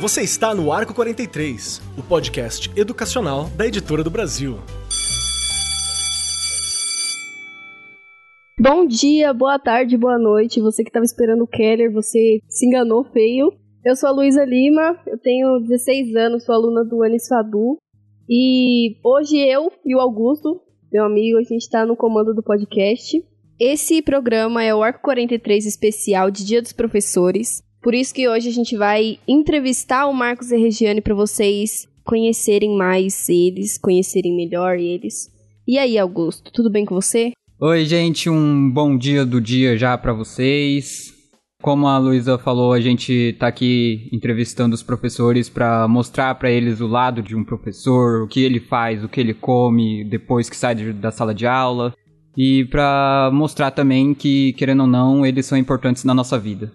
Você está no Arco 43, o podcast educacional da Editora do Brasil. Bom dia, boa tarde, boa noite. Você que estava esperando o Keller, você se enganou feio. Eu sou a Luísa Lima, eu tenho 16 anos, sou aluna do Anis Fadu. E hoje eu e o Augusto, meu amigo, a gente está no comando do podcast. Esse programa é o Arco 43 especial de Dia dos Professores. Por isso que hoje a gente vai entrevistar o Marcos e Regiane para vocês conhecerem mais eles, conhecerem melhor eles. E aí, Augusto, tudo bem com você? Oi, gente, um bom dia do dia já para vocês. Como a Luísa falou, a gente tá aqui entrevistando os professores para mostrar para eles o lado de um professor, o que ele faz, o que ele come depois que sai da sala de aula e para mostrar também que, querendo ou não, eles são importantes na nossa vida.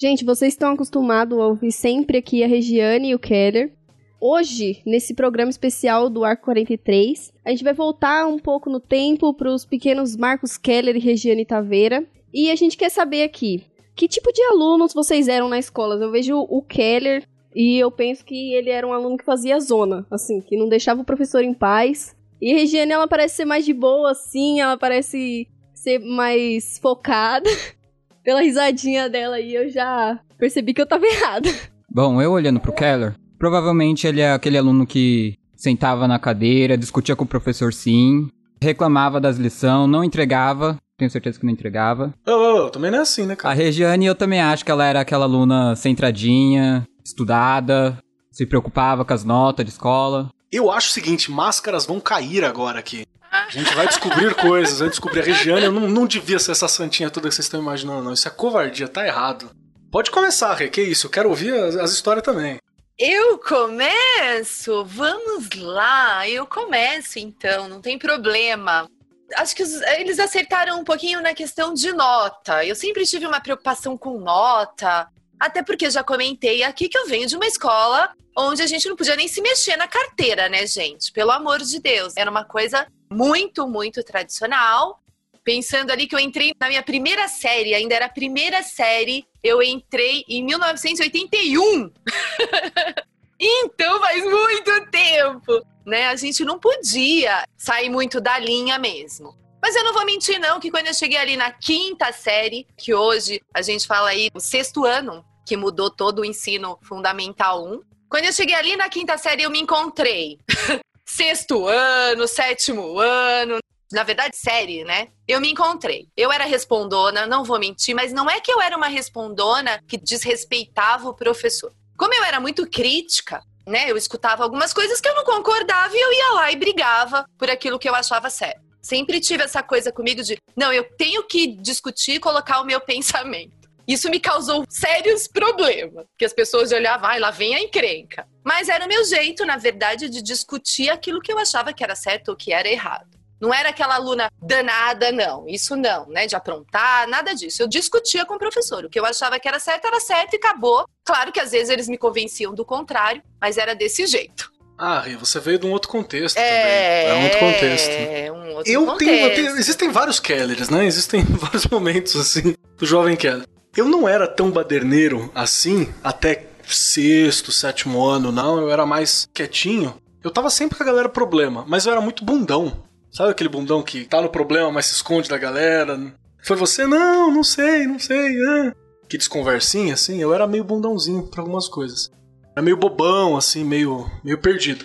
Gente, vocês estão acostumados a ouvir sempre aqui a Regiane e o Keller. Hoje, nesse programa especial do Arco 43, a gente vai voltar um pouco no tempo para os pequenos Marcos Keller e Regiane Taveira. E a gente quer saber aqui, que tipo de alunos vocês eram na escola? Eu vejo o Keller e eu penso que ele era um aluno que fazia zona, assim, que não deixava o professor em paz. E a Regiane, ela parece ser mais de boa, assim, ela parece ser mais focada. Pela risadinha dela aí, eu já percebi que eu tava errada. Bom, eu olhando pro Keller, provavelmente ele é aquele aluno que sentava na cadeira, discutia com o professor sim, reclamava das lições, não entregava, tenho certeza que não entregava. Oh, oh, oh, também não é assim, né, cara? A Regiane, eu também acho que ela era aquela aluna centradinha, estudada, se preocupava com as notas de escola. Eu acho o seguinte, máscaras vão cair agora aqui. A gente vai descobrir coisas, vai descobrir a Regiane. Não, não devia ser essa santinha toda que vocês estão imaginando, não. Isso é covardia, tá errado. Pode começar, Rê, que isso? Eu quero ouvir as, as histórias também. Eu começo? Vamos lá, eu começo então, não tem problema acho que os, eles acertaram um pouquinho na questão de nota. Eu sempre tive uma preocupação com nota, até porque já comentei aqui que eu venho de uma escola onde a gente não podia nem se mexer na carteira, né, gente? Pelo amor de Deus. Era uma coisa muito, muito tradicional. Pensando ali que eu entrei na minha primeira série, ainda era a primeira série, eu entrei em 1981. então faz muito tempo né? A gente não podia sair muito da linha mesmo. Mas eu não vou mentir, não, que quando eu cheguei ali na quinta série, que hoje a gente fala aí o sexto ano, que mudou todo o ensino fundamental 1. Quando eu cheguei ali na quinta série, eu me encontrei. sexto ano, sétimo ano, na verdade, série, né? Eu me encontrei. Eu era respondona, não vou mentir, mas não é que eu era uma respondona que desrespeitava o professor. Como eu era muito crítica, né? Eu escutava algumas coisas que eu não concordava e eu ia lá e brigava por aquilo que eu achava certo. Sempre tive essa coisa comigo de, não, eu tenho que discutir e colocar o meu pensamento. Isso me causou sérios problemas, que as pessoas olhavam, vai, lá vem a encrenca. Mas era o meu jeito, na verdade, de discutir aquilo que eu achava que era certo ou que era errado. Não era aquela aluna danada, não. Isso não, né? De aprontar, nada disso. Eu discutia com o professor. O que eu achava que era certo, era certo e acabou. Claro que às vezes eles me convenciam do contrário, mas era desse jeito. Ah, Rê, você veio de um outro contexto é, também. É um outro contexto. É, um outro eu, contexto. Tenho, eu tenho, Existem vários Kellers, né? Existem vários momentos, assim, do jovem Keller. Eu não era tão baderneiro assim até sexto, sétimo ano, não. Eu era mais quietinho. Eu tava sempre com a galera problema, mas eu era muito bundão. Sabe aquele bundão que tá no problema, mas se esconde da galera? Foi você? Não, não sei, não sei. Ah. Que desconversinha, assim. Eu era meio bundãozinho pra algumas coisas. Era meio bobão, assim, meio, meio perdido.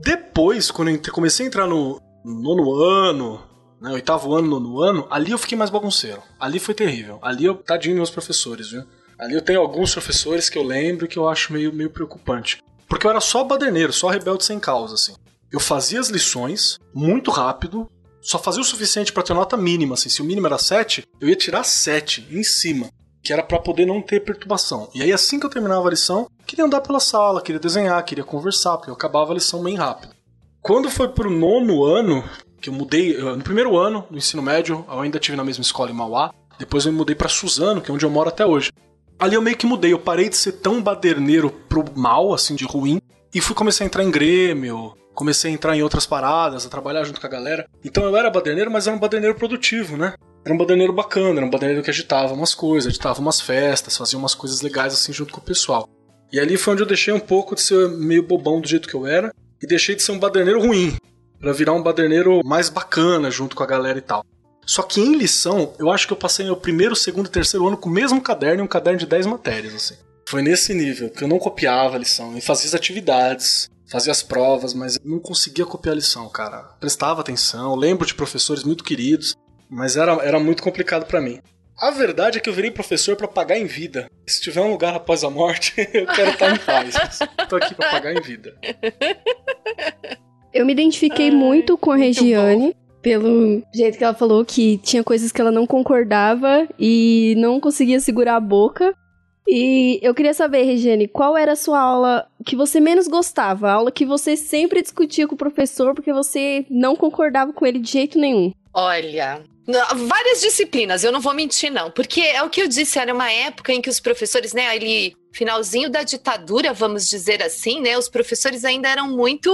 Depois, quando eu comecei a entrar no nono ano, né, oitavo ano, nono ano, ali eu fiquei mais bagunceiro. Ali foi terrível. Ali eu, tadinho meus professores, viu? Ali eu tenho alguns professores que eu lembro que eu acho meio, meio preocupante. Porque eu era só baderneiro, só rebelde sem causa, assim eu fazia as lições muito rápido, só fazia o suficiente para ter nota mínima. Assim, se o mínimo era 7, eu ia tirar 7 em cima, que era para poder não ter perturbação. E aí, assim que eu terminava a lição, queria andar pela sala, queria desenhar, queria conversar, porque eu acabava a lição bem rápido. Quando foi pro nono ano, que eu mudei, no primeiro ano do ensino médio, eu ainda tive na mesma escola em Mauá, depois eu me mudei para Suzano, que é onde eu moro até hoje. Ali eu meio que mudei, eu parei de ser tão baderneiro pro mal, assim, de ruim, e fui começar a entrar em Grêmio, comecei a entrar em outras paradas, a trabalhar junto com a galera. Então eu era baderneiro, mas era um baderneiro produtivo, né? era um baderneiro bacana, era um baderneiro que agitava umas coisas, agitava umas festas, fazia umas coisas legais assim junto com o pessoal. E ali foi onde eu deixei um pouco de ser meio bobão do jeito que eu era e deixei de ser um baderneiro ruim, para virar um baderneiro mais bacana junto com a galera e tal. Só que em lição, eu acho que eu passei meu primeiro, segundo e terceiro ano com o mesmo caderno e um caderno de 10 matérias, assim. Foi nesse nível, que eu não copiava a lição, e fazia as atividades, fazia as provas, mas não conseguia copiar a lição, cara. Prestava atenção, lembro de professores muito queridos, mas era, era muito complicado para mim. A verdade é que eu virei professor para pagar em vida. Se tiver um lugar após a morte, eu quero estar em paz. Tô aqui para pagar em vida. Eu me identifiquei muito com a Regiane. Pelo jeito que ela falou que tinha coisas que ela não concordava e não conseguia segurar a boca. E eu queria saber, Regiane, qual era a sua aula que você menos gostava? A aula que você sempre discutia com o professor porque você não concordava com ele de jeito nenhum? Olha, várias disciplinas, eu não vou mentir não, porque é o que eu disse, era uma época em que os professores, né, ali finalzinho da ditadura, vamos dizer assim, né, os professores ainda eram muito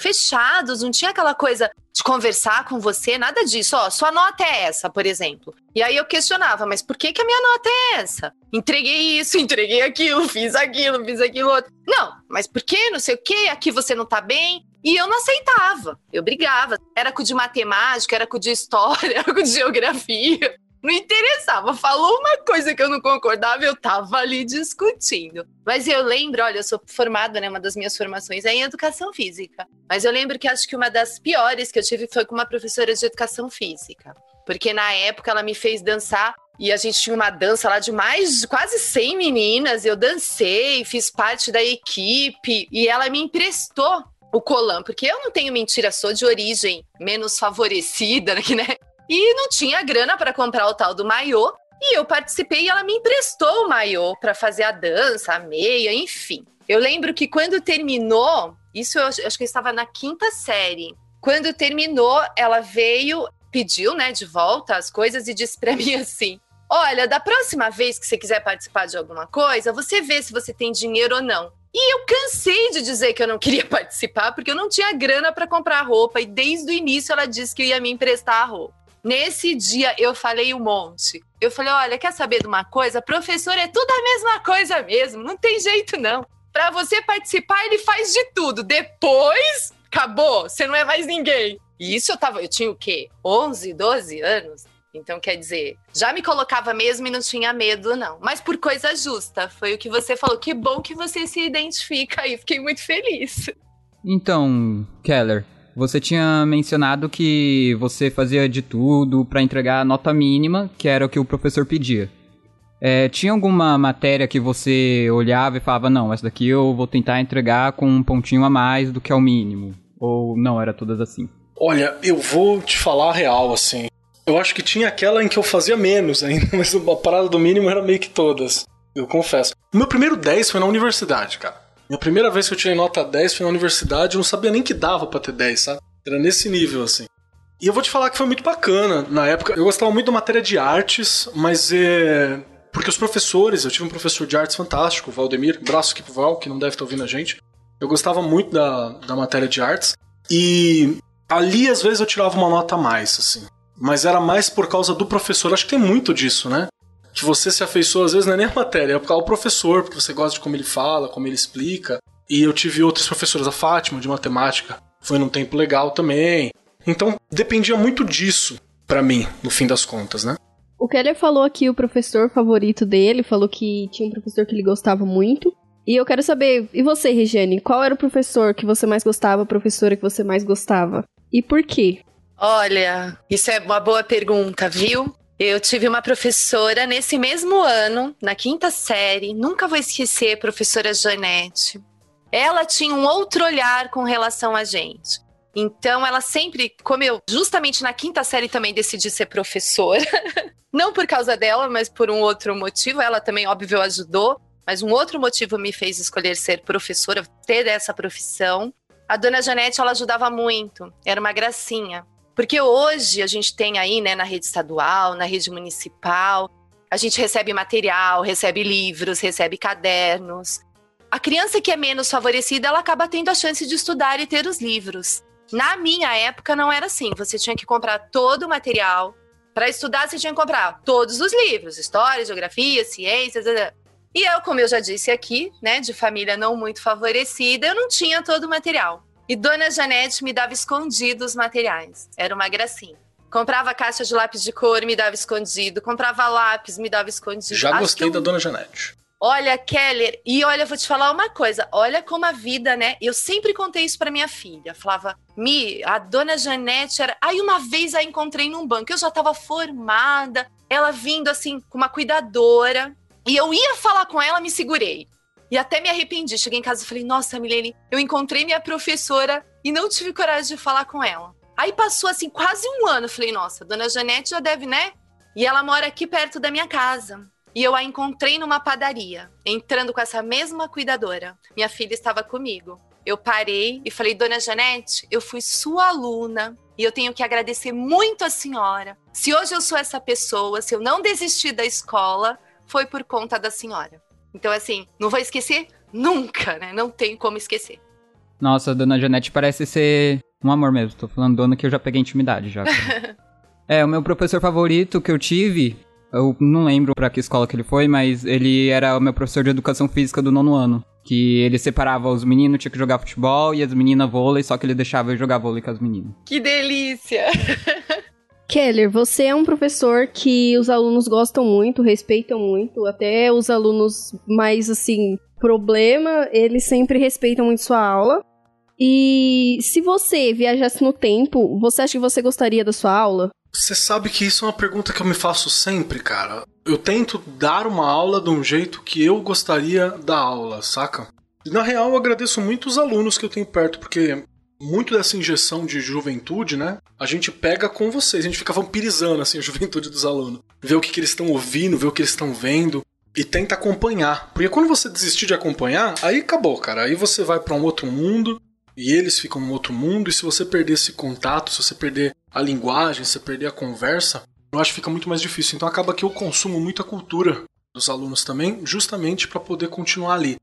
fechados, não tinha aquela coisa de conversar com você, nada disso. Ó, sua nota é essa, por exemplo. E aí eu questionava, mas por que, que a minha nota é essa? Entreguei isso, entreguei aquilo, fiz aquilo, fiz aquilo outro. Não, mas por que? Não sei o que, aqui você não tá bem. E eu não aceitava, eu brigava. Era com de matemática, era com de história, era com de geografia. Não interessava. Falou uma coisa que eu não concordava, eu tava ali discutindo. Mas eu lembro, olha, eu sou formada, né? Uma das minhas formações é em educação física. Mas eu lembro que acho que uma das piores que eu tive foi com uma professora de educação física. Porque na época ela me fez dançar e a gente tinha uma dança lá de mais de quase 100 meninas. Eu dancei, fiz parte da equipe e ela me emprestou o colam, porque eu não tenho mentira, sou de origem menos favorecida, né? E não tinha grana para comprar o tal do maiô. E eu participei e ela me emprestou o maiô para fazer a dança, a meia, enfim. Eu lembro que quando terminou, isso eu acho que eu estava na quinta série. Quando terminou, ela veio, pediu, né, de volta as coisas e disse para mim assim: Olha, da próxima vez que você quiser participar de alguma coisa, você vê se você tem dinheiro ou não. E eu cansei de dizer que eu não queria participar porque eu não tinha grana para comprar roupa e desde o início ela disse que ia me emprestar a roupa. Nesse dia eu falei um monte. Eu falei: olha, quer saber de uma coisa? Professor é tudo a mesma coisa mesmo, não tem jeito não. Para você participar, ele faz de tudo. Depois, acabou, você não é mais ninguém. E isso eu tava, eu tinha o quê? 11, 12 anos? Então, quer dizer, já me colocava mesmo e não tinha medo, não. Mas por coisa justa, foi o que você falou. Que bom que você se identifica aí, fiquei muito feliz. Então, Keller, você tinha mencionado que você fazia de tudo para entregar a nota mínima, que era o que o professor pedia. É, tinha alguma matéria que você olhava e falava, não, essa daqui eu vou tentar entregar com um pontinho a mais do que é o mínimo? Ou não, era todas assim? Olha, eu vou te falar a real, assim. Eu acho que tinha aquela em que eu fazia menos ainda, mas a parada do mínimo era meio que todas. Eu confesso. O meu primeiro 10 foi na universidade, cara. Minha primeira vez que eu tirei nota 10 foi na universidade, eu não sabia nem que dava para ter 10, sabe? Era nesse nível, assim. E eu vou te falar que foi muito bacana. Na época, eu gostava muito da matéria de artes, mas é. Porque os professores, eu tive um professor de artes fantástico, o Valdemir, braço aqui pro Val, que não deve estar ouvindo a gente. Eu gostava muito da, da matéria de artes. E ali, às vezes, eu tirava uma nota a mais, assim. Mas era mais por causa do professor. Acho que tem muito disso, né? Que você se afeiçoa, às vezes não é nem a matéria, é por causa do professor, porque você gosta de como ele fala, como ele explica. E eu tive outras professoras, a Fátima, de matemática, foi num tempo legal também. Então, dependia muito disso, para mim, no fim das contas, né? O Keller falou aqui o professor favorito dele, falou que tinha um professor que ele gostava muito. E eu quero saber, e você, Regiane, qual era o professor que você mais gostava, a professora que você mais gostava? E por quê? Olha, isso é uma boa pergunta, viu? Eu tive uma professora nesse mesmo ano, na quinta série, nunca vou esquecer, professora Janete. Ela tinha um outro olhar com relação a gente. Então, ela sempre, como eu, justamente na quinta série também decidi ser professora. Não por causa dela, mas por um outro motivo. Ela também, óbvio, ajudou. Mas um outro motivo me fez escolher ser professora, ter essa profissão. A dona Janete, ela ajudava muito. Era uma gracinha. Porque hoje a gente tem aí, né, na rede estadual, na rede municipal, a gente recebe material, recebe livros, recebe cadernos. A criança que é menos favorecida, ela acaba tendo a chance de estudar e ter os livros. Na minha época não era assim, você tinha que comprar todo o material Para estudar, você tinha que comprar todos os livros: história, geografia, ciências. E eu, como eu já disse aqui, né, de família não muito favorecida, eu não tinha todo o material. E Dona Janete me dava escondido os materiais. Era uma gracinha. Comprava caixa de lápis de cor, me dava escondido. Comprava lápis, me dava escondido. Já Acho gostei eu... da Dona Janete. Olha, Keller, e olha, vou te falar uma coisa. Olha como a vida, né? Eu sempre contei isso para minha filha. Falava, Mi, a dona Janete era. Aí uma vez a encontrei num banco, eu já tava formada, ela vindo assim, com uma cuidadora. E eu ia falar com ela, me segurei. E até me arrependi. Cheguei em casa e falei, nossa, Milene, eu encontrei minha professora e não tive coragem de falar com ela. Aí passou assim quase um ano. Falei, nossa, dona Janete já deve, né? E ela mora aqui perto da minha casa. E eu a encontrei numa padaria, entrando com essa mesma cuidadora. Minha filha estava comigo. Eu parei e falei, Dona Janete, eu fui sua aluna e eu tenho que agradecer muito a senhora. Se hoje eu sou essa pessoa, se eu não desisti da escola, foi por conta da senhora. Então, assim, não vou esquecer nunca, né? Não tem como esquecer. Nossa, Dona Janete parece ser um amor mesmo. Tô falando dona que eu já peguei intimidade já. é, o meu professor favorito que eu tive eu não lembro para que escola que ele foi, mas ele era o meu professor de educação física do nono ano. Que ele separava os meninos, tinha que jogar futebol, e as meninas vôlei, só que ele deixava eu jogar vôlei com as meninas. Que delícia! Keller, você é um professor que os alunos gostam muito, respeitam muito, até os alunos mais assim, problema, eles sempre respeitam muito sua aula. E se você viajasse no tempo, você acha que você gostaria da sua aula? Você sabe que isso é uma pergunta que eu me faço sempre, cara. Eu tento dar uma aula de um jeito que eu gostaria da aula, saca? Na real, eu agradeço muito os alunos que eu tenho perto, porque muito dessa injeção de juventude, né? A gente pega com vocês, a gente fica vampirizando assim a juventude dos alunos. Ver o que, que eles estão ouvindo, ver o que eles estão vendo e tenta acompanhar. Porque quando você desistir de acompanhar, aí acabou, cara. Aí você vai para um outro mundo e eles ficam num outro mundo, e se você perder esse contato, se você perder a linguagem, se você perder a conversa, eu acho que fica muito mais difícil. Então acaba que eu consumo muita cultura dos alunos também, justamente para poder continuar ali.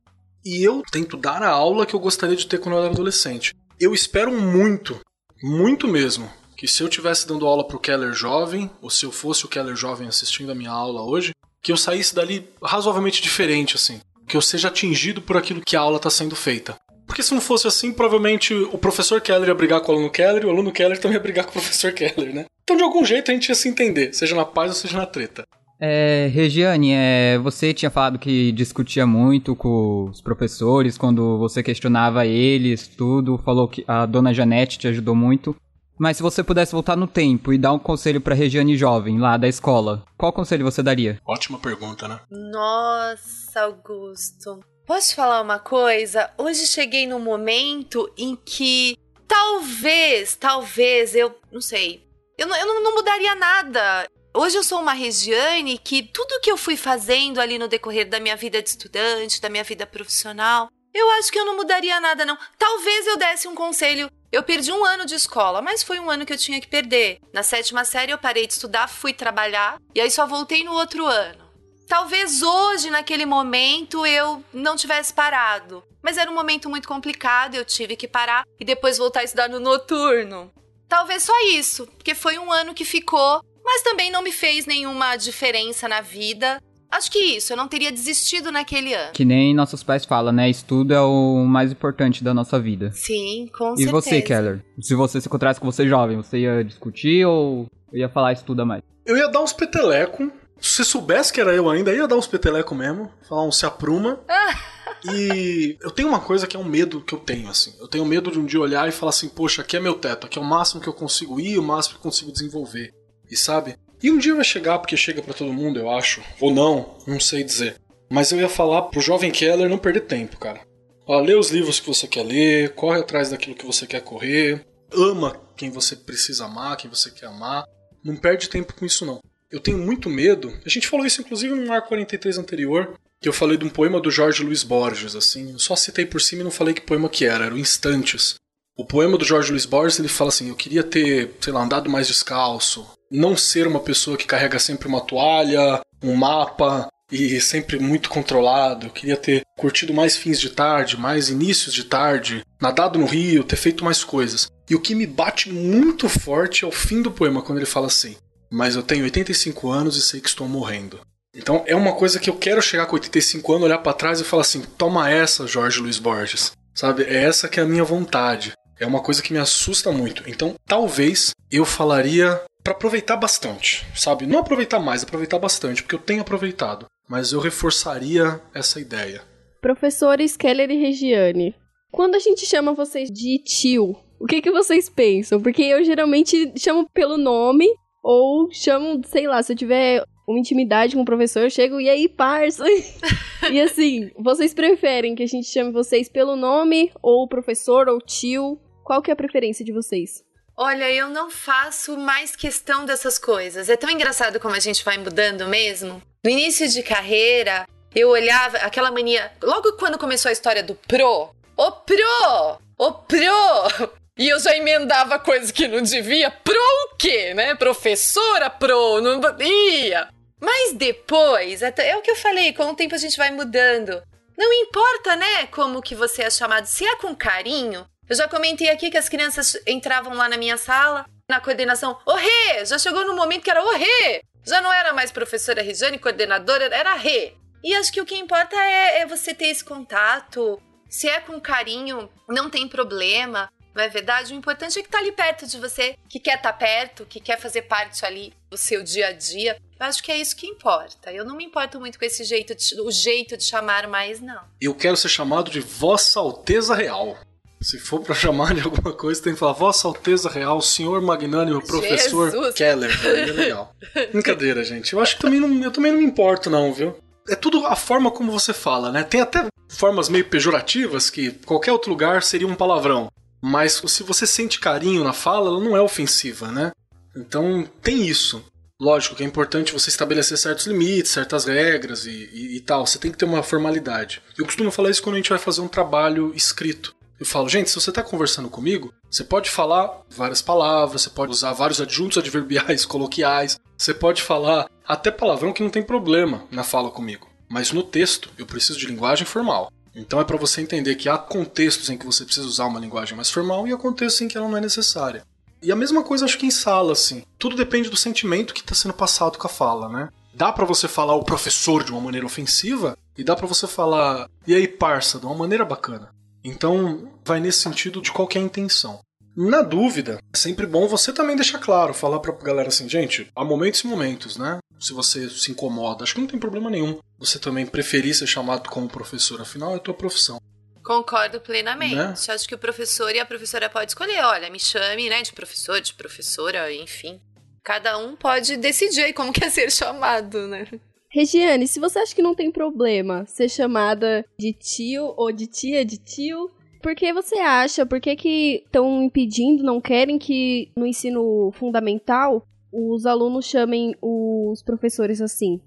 E eu tento dar a aula que eu gostaria de ter quando eu era adolescente. Eu espero muito, muito mesmo, que se eu tivesse dando aula pro Keller jovem, ou se eu fosse o Keller jovem assistindo a minha aula hoje, que eu saísse dali razoavelmente diferente, assim. Que eu seja atingido por aquilo que a aula está sendo feita. Porque se não fosse assim, provavelmente o professor Keller ia brigar com o aluno Keller e o aluno Keller também ia brigar com o professor Keller, né? Então, de algum jeito, a gente ia se entender, seja na paz ou seja na treta. É, Regiane, é, você tinha falado que discutia muito com os professores quando você questionava eles, tudo, falou que a dona Janete te ajudou muito. Mas se você pudesse voltar no tempo e dar um conselho pra Regiane jovem, lá da escola, qual conselho você daria? Ótima pergunta, né? Nossa, Augusto. Posso te falar uma coisa? Hoje cheguei num momento em que talvez, talvez, eu não sei, eu não, eu não mudaria nada. Hoje eu sou uma Regiane que tudo que eu fui fazendo ali no decorrer da minha vida de estudante, da minha vida profissional, eu acho que eu não mudaria nada, não. Talvez eu desse um conselho. Eu perdi um ano de escola, mas foi um ano que eu tinha que perder. Na sétima série eu parei de estudar, fui trabalhar e aí só voltei no outro ano. Talvez hoje, naquele momento, eu não tivesse parado. Mas era um momento muito complicado, eu tive que parar e depois voltar a estudar no noturno. Talvez só isso, porque foi um ano que ficou, mas também não me fez nenhuma diferença na vida. Acho que isso, eu não teria desistido naquele ano. Que nem nossos pais falam, né? Estudo é o mais importante da nossa vida. Sim, com e certeza. E você, Keller? Se você se encontrasse com você jovem, você ia discutir ou ia falar estuda mais? Eu ia dar uns peteleco, se soubesse que era eu ainda, ia dar uns peteleco mesmo, falar um se apruma. e eu tenho uma coisa que é um medo que eu tenho, assim. Eu tenho medo de um dia olhar e falar assim, poxa, aqui é meu teto, aqui é o máximo que eu consigo ir, o máximo que eu consigo desenvolver. E sabe? E um dia vai chegar, porque chega para todo mundo, eu acho. Ou não, não sei dizer. Mas eu ia falar pro jovem Keller não perder tempo, cara. Ó, lê os livros que você quer ler, corre atrás daquilo que você quer correr, ama quem você precisa amar, quem você quer amar. Não perde tempo com isso, não. Eu tenho muito medo. A gente falou isso inclusive no Ar 43 anterior, que eu falei de um poema do Jorge Luiz Borges, assim. Eu só citei por cima e não falei que poema que era, era Instantes. O poema do Jorge Luiz Borges, ele fala assim: "Eu queria ter, sei lá, andado mais descalço, não ser uma pessoa que carrega sempre uma toalha, um mapa e sempre muito controlado. Eu queria ter curtido mais fins de tarde, mais inícios de tarde, nadado no rio, ter feito mais coisas. E o que me bate muito forte é o fim do poema, quando ele fala assim: mas eu tenho 85 anos e sei que estou morrendo. Então é uma coisa que eu quero chegar com 85 anos, olhar para trás e falar assim: toma essa, Jorge Luiz Borges. Sabe? É essa que é a minha vontade. É uma coisa que me assusta muito. Então, talvez eu falaria para aproveitar bastante, sabe? Não aproveitar mais, aproveitar bastante, porque eu tenho aproveitado. Mas eu reforçaria essa ideia. Professores Keller e Regiane, quando a gente chama vocês de tio, o que, que vocês pensam? Porque eu geralmente chamo pelo nome ou chamo, sei lá, se eu tiver uma intimidade com o professor, eu chego, e aí, parça? e assim, vocês preferem que a gente chame vocês pelo nome, ou professor, ou tio? Qual que é a preferência de vocês? Olha, eu não faço mais questão dessas coisas. É tão engraçado como a gente vai mudando mesmo. No início de carreira, eu olhava aquela mania. Logo quando começou a história do pro, o pro, o pro. E eu já emendava coisas que não devia. Pro o quê, né? Professora pro, não ia. Mas depois, é o que eu falei, com o tempo a gente vai mudando. Não importa, né, como que você é chamado, se é com carinho, eu já comentei aqui que as crianças entravam lá na minha sala, na coordenação, ô Rê! Já chegou no momento que era ô Rê! Já não era mais professora Regiane, coordenadora, era Rê. E acho que o que importa é, é você ter esse contato. Se é com carinho, não tem problema. Não é verdade? O importante é que tá ali perto de você, que quer estar tá perto, que quer fazer parte ali do seu dia a dia. Eu acho que é isso que importa. Eu não me importo muito com esse jeito, de, o jeito de chamar mais, não. Eu quero ser chamado de Vossa Alteza Real. Se for para chamar de alguma coisa, tem que falar Vossa Alteza Real, Senhor Magnânimo, Professor Jesus. Keller. Aí é legal. Brincadeira, gente. Eu acho que também não, eu também não me importo, não, viu? É tudo a forma como você fala, né? Tem até formas meio pejorativas que qualquer outro lugar seria um palavrão. Mas se você sente carinho na fala, ela não é ofensiva, né? Então tem isso. Lógico que é importante você estabelecer certos limites, certas regras e, e, e tal. Você tem que ter uma formalidade. Eu costumo falar isso quando a gente vai fazer um trabalho escrito. Eu falo, gente, se você está conversando comigo, você pode falar várias palavras, você pode usar vários adjuntos adverbiais coloquiais, você pode falar até palavrão que não tem problema na fala comigo. Mas no texto, eu preciso de linguagem formal. Então é para você entender que há contextos em que você precisa usar uma linguagem mais formal e há contextos em que ela não é necessária. E a mesma coisa acho que em sala, assim. Tudo depende do sentimento que está sendo passado com a fala, né? Dá para você falar o professor de uma maneira ofensiva e dá para você falar e aí parça de uma maneira bacana. Então, vai nesse sentido de qual é intenção. Na dúvida, é sempre bom você também deixar claro, falar pra galera assim, gente, há momentos e momentos, né? Se você se incomoda, acho que não tem problema nenhum. Você também preferir ser chamado como professor, afinal é tua profissão. Concordo plenamente. Né? Acho que o professor e a professora pode escolher, olha, me chame, né, de professor, de professora, enfim. Cada um pode decidir como quer ser chamado, né? Regiane, se você acha que não tem problema ser chamada de tio ou de tia de tio, por que você acha? Por que estão impedindo, não querem que no ensino fundamental os alunos chamem os professores assim?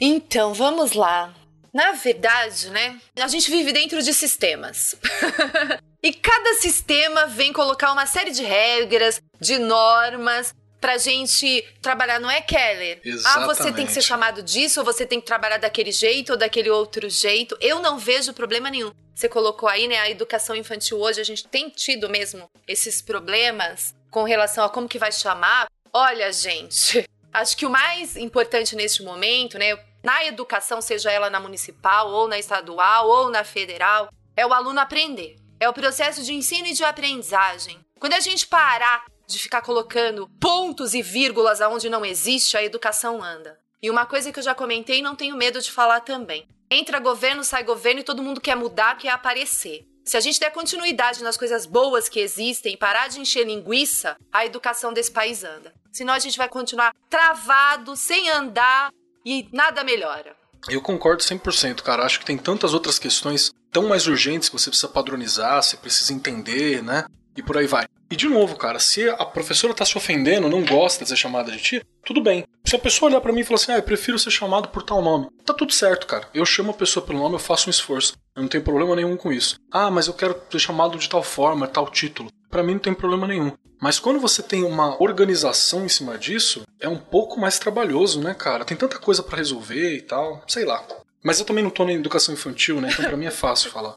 Então, vamos lá. Na verdade, né, a gente vive dentro de sistemas. e cada sistema vem colocar uma série de regras, de normas, pra gente trabalhar, não é, Keller? Exatamente. Ah, você tem que ser chamado disso, ou você tem que trabalhar daquele jeito ou daquele outro jeito. Eu não vejo problema nenhum. Você colocou aí, né, a educação infantil hoje, a gente tem tido mesmo esses problemas com relação a como que vai chamar. Olha, gente, acho que o mais importante neste momento, né, na educação, seja ela na municipal, ou na estadual, ou na federal, é o aluno aprender. É o processo de ensino e de aprendizagem. Quando a gente parar de ficar colocando pontos e vírgulas aonde não existe, a educação anda. E uma coisa que eu já comentei e não tenho medo de falar também. Entra governo, sai governo e todo mundo quer mudar, quer aparecer. Se a gente der continuidade nas coisas boas que existem parar de encher linguiça, a educação desse país anda. Senão a gente vai continuar travado, sem andar e nada melhora. Eu concordo 100%, cara. Acho que tem tantas outras questões tão mais urgentes que você precisa padronizar, você precisa entender, né? E por aí vai. E de novo, cara, se a professora tá se ofendendo, não gosta de ser chamada de tia, tudo bem. Se a pessoa olhar para mim e falar assim, ah, eu prefiro ser chamado por tal nome, tá tudo certo, cara. Eu chamo a pessoa pelo nome, eu faço um esforço. Eu não tenho problema nenhum com isso. Ah, mas eu quero ser chamado de tal forma, tal título. Para mim não tem problema nenhum. Mas quando você tem uma organização em cima disso, é um pouco mais trabalhoso, né, cara? Tem tanta coisa para resolver e tal, sei lá. Mas eu também não tô na educação infantil, né? Então pra mim é fácil falar.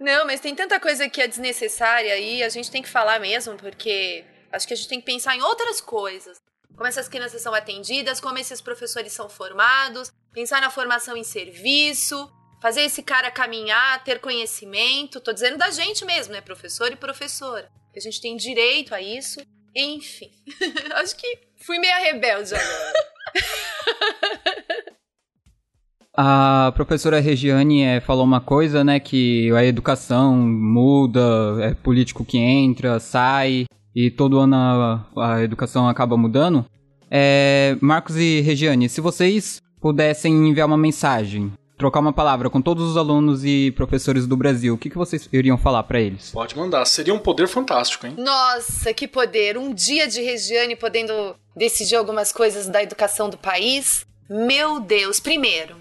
Não, mas tem tanta coisa que é desnecessária e a gente tem que falar mesmo, porque acho que a gente tem que pensar em outras coisas. como essas crianças são atendidas, como esses professores são formados, pensar na formação em serviço, fazer esse cara caminhar, ter conhecimento. Tô dizendo da gente mesmo, né? Professor e professora. Que a gente tem direito a isso. Enfim. Acho que fui meia rebelde agora. A professora Regiane é, falou uma coisa, né, que a educação muda, é político que entra, sai, e todo ano a, a educação acaba mudando. É, Marcos e Regiane, se vocês pudessem enviar uma mensagem, trocar uma palavra com todos os alunos e professores do Brasil, o que, que vocês iriam falar para eles? Pode mandar, seria um poder fantástico, hein? Nossa, que poder! Um dia de Regiane podendo decidir algumas coisas da educação do país. Meu Deus, primeiro,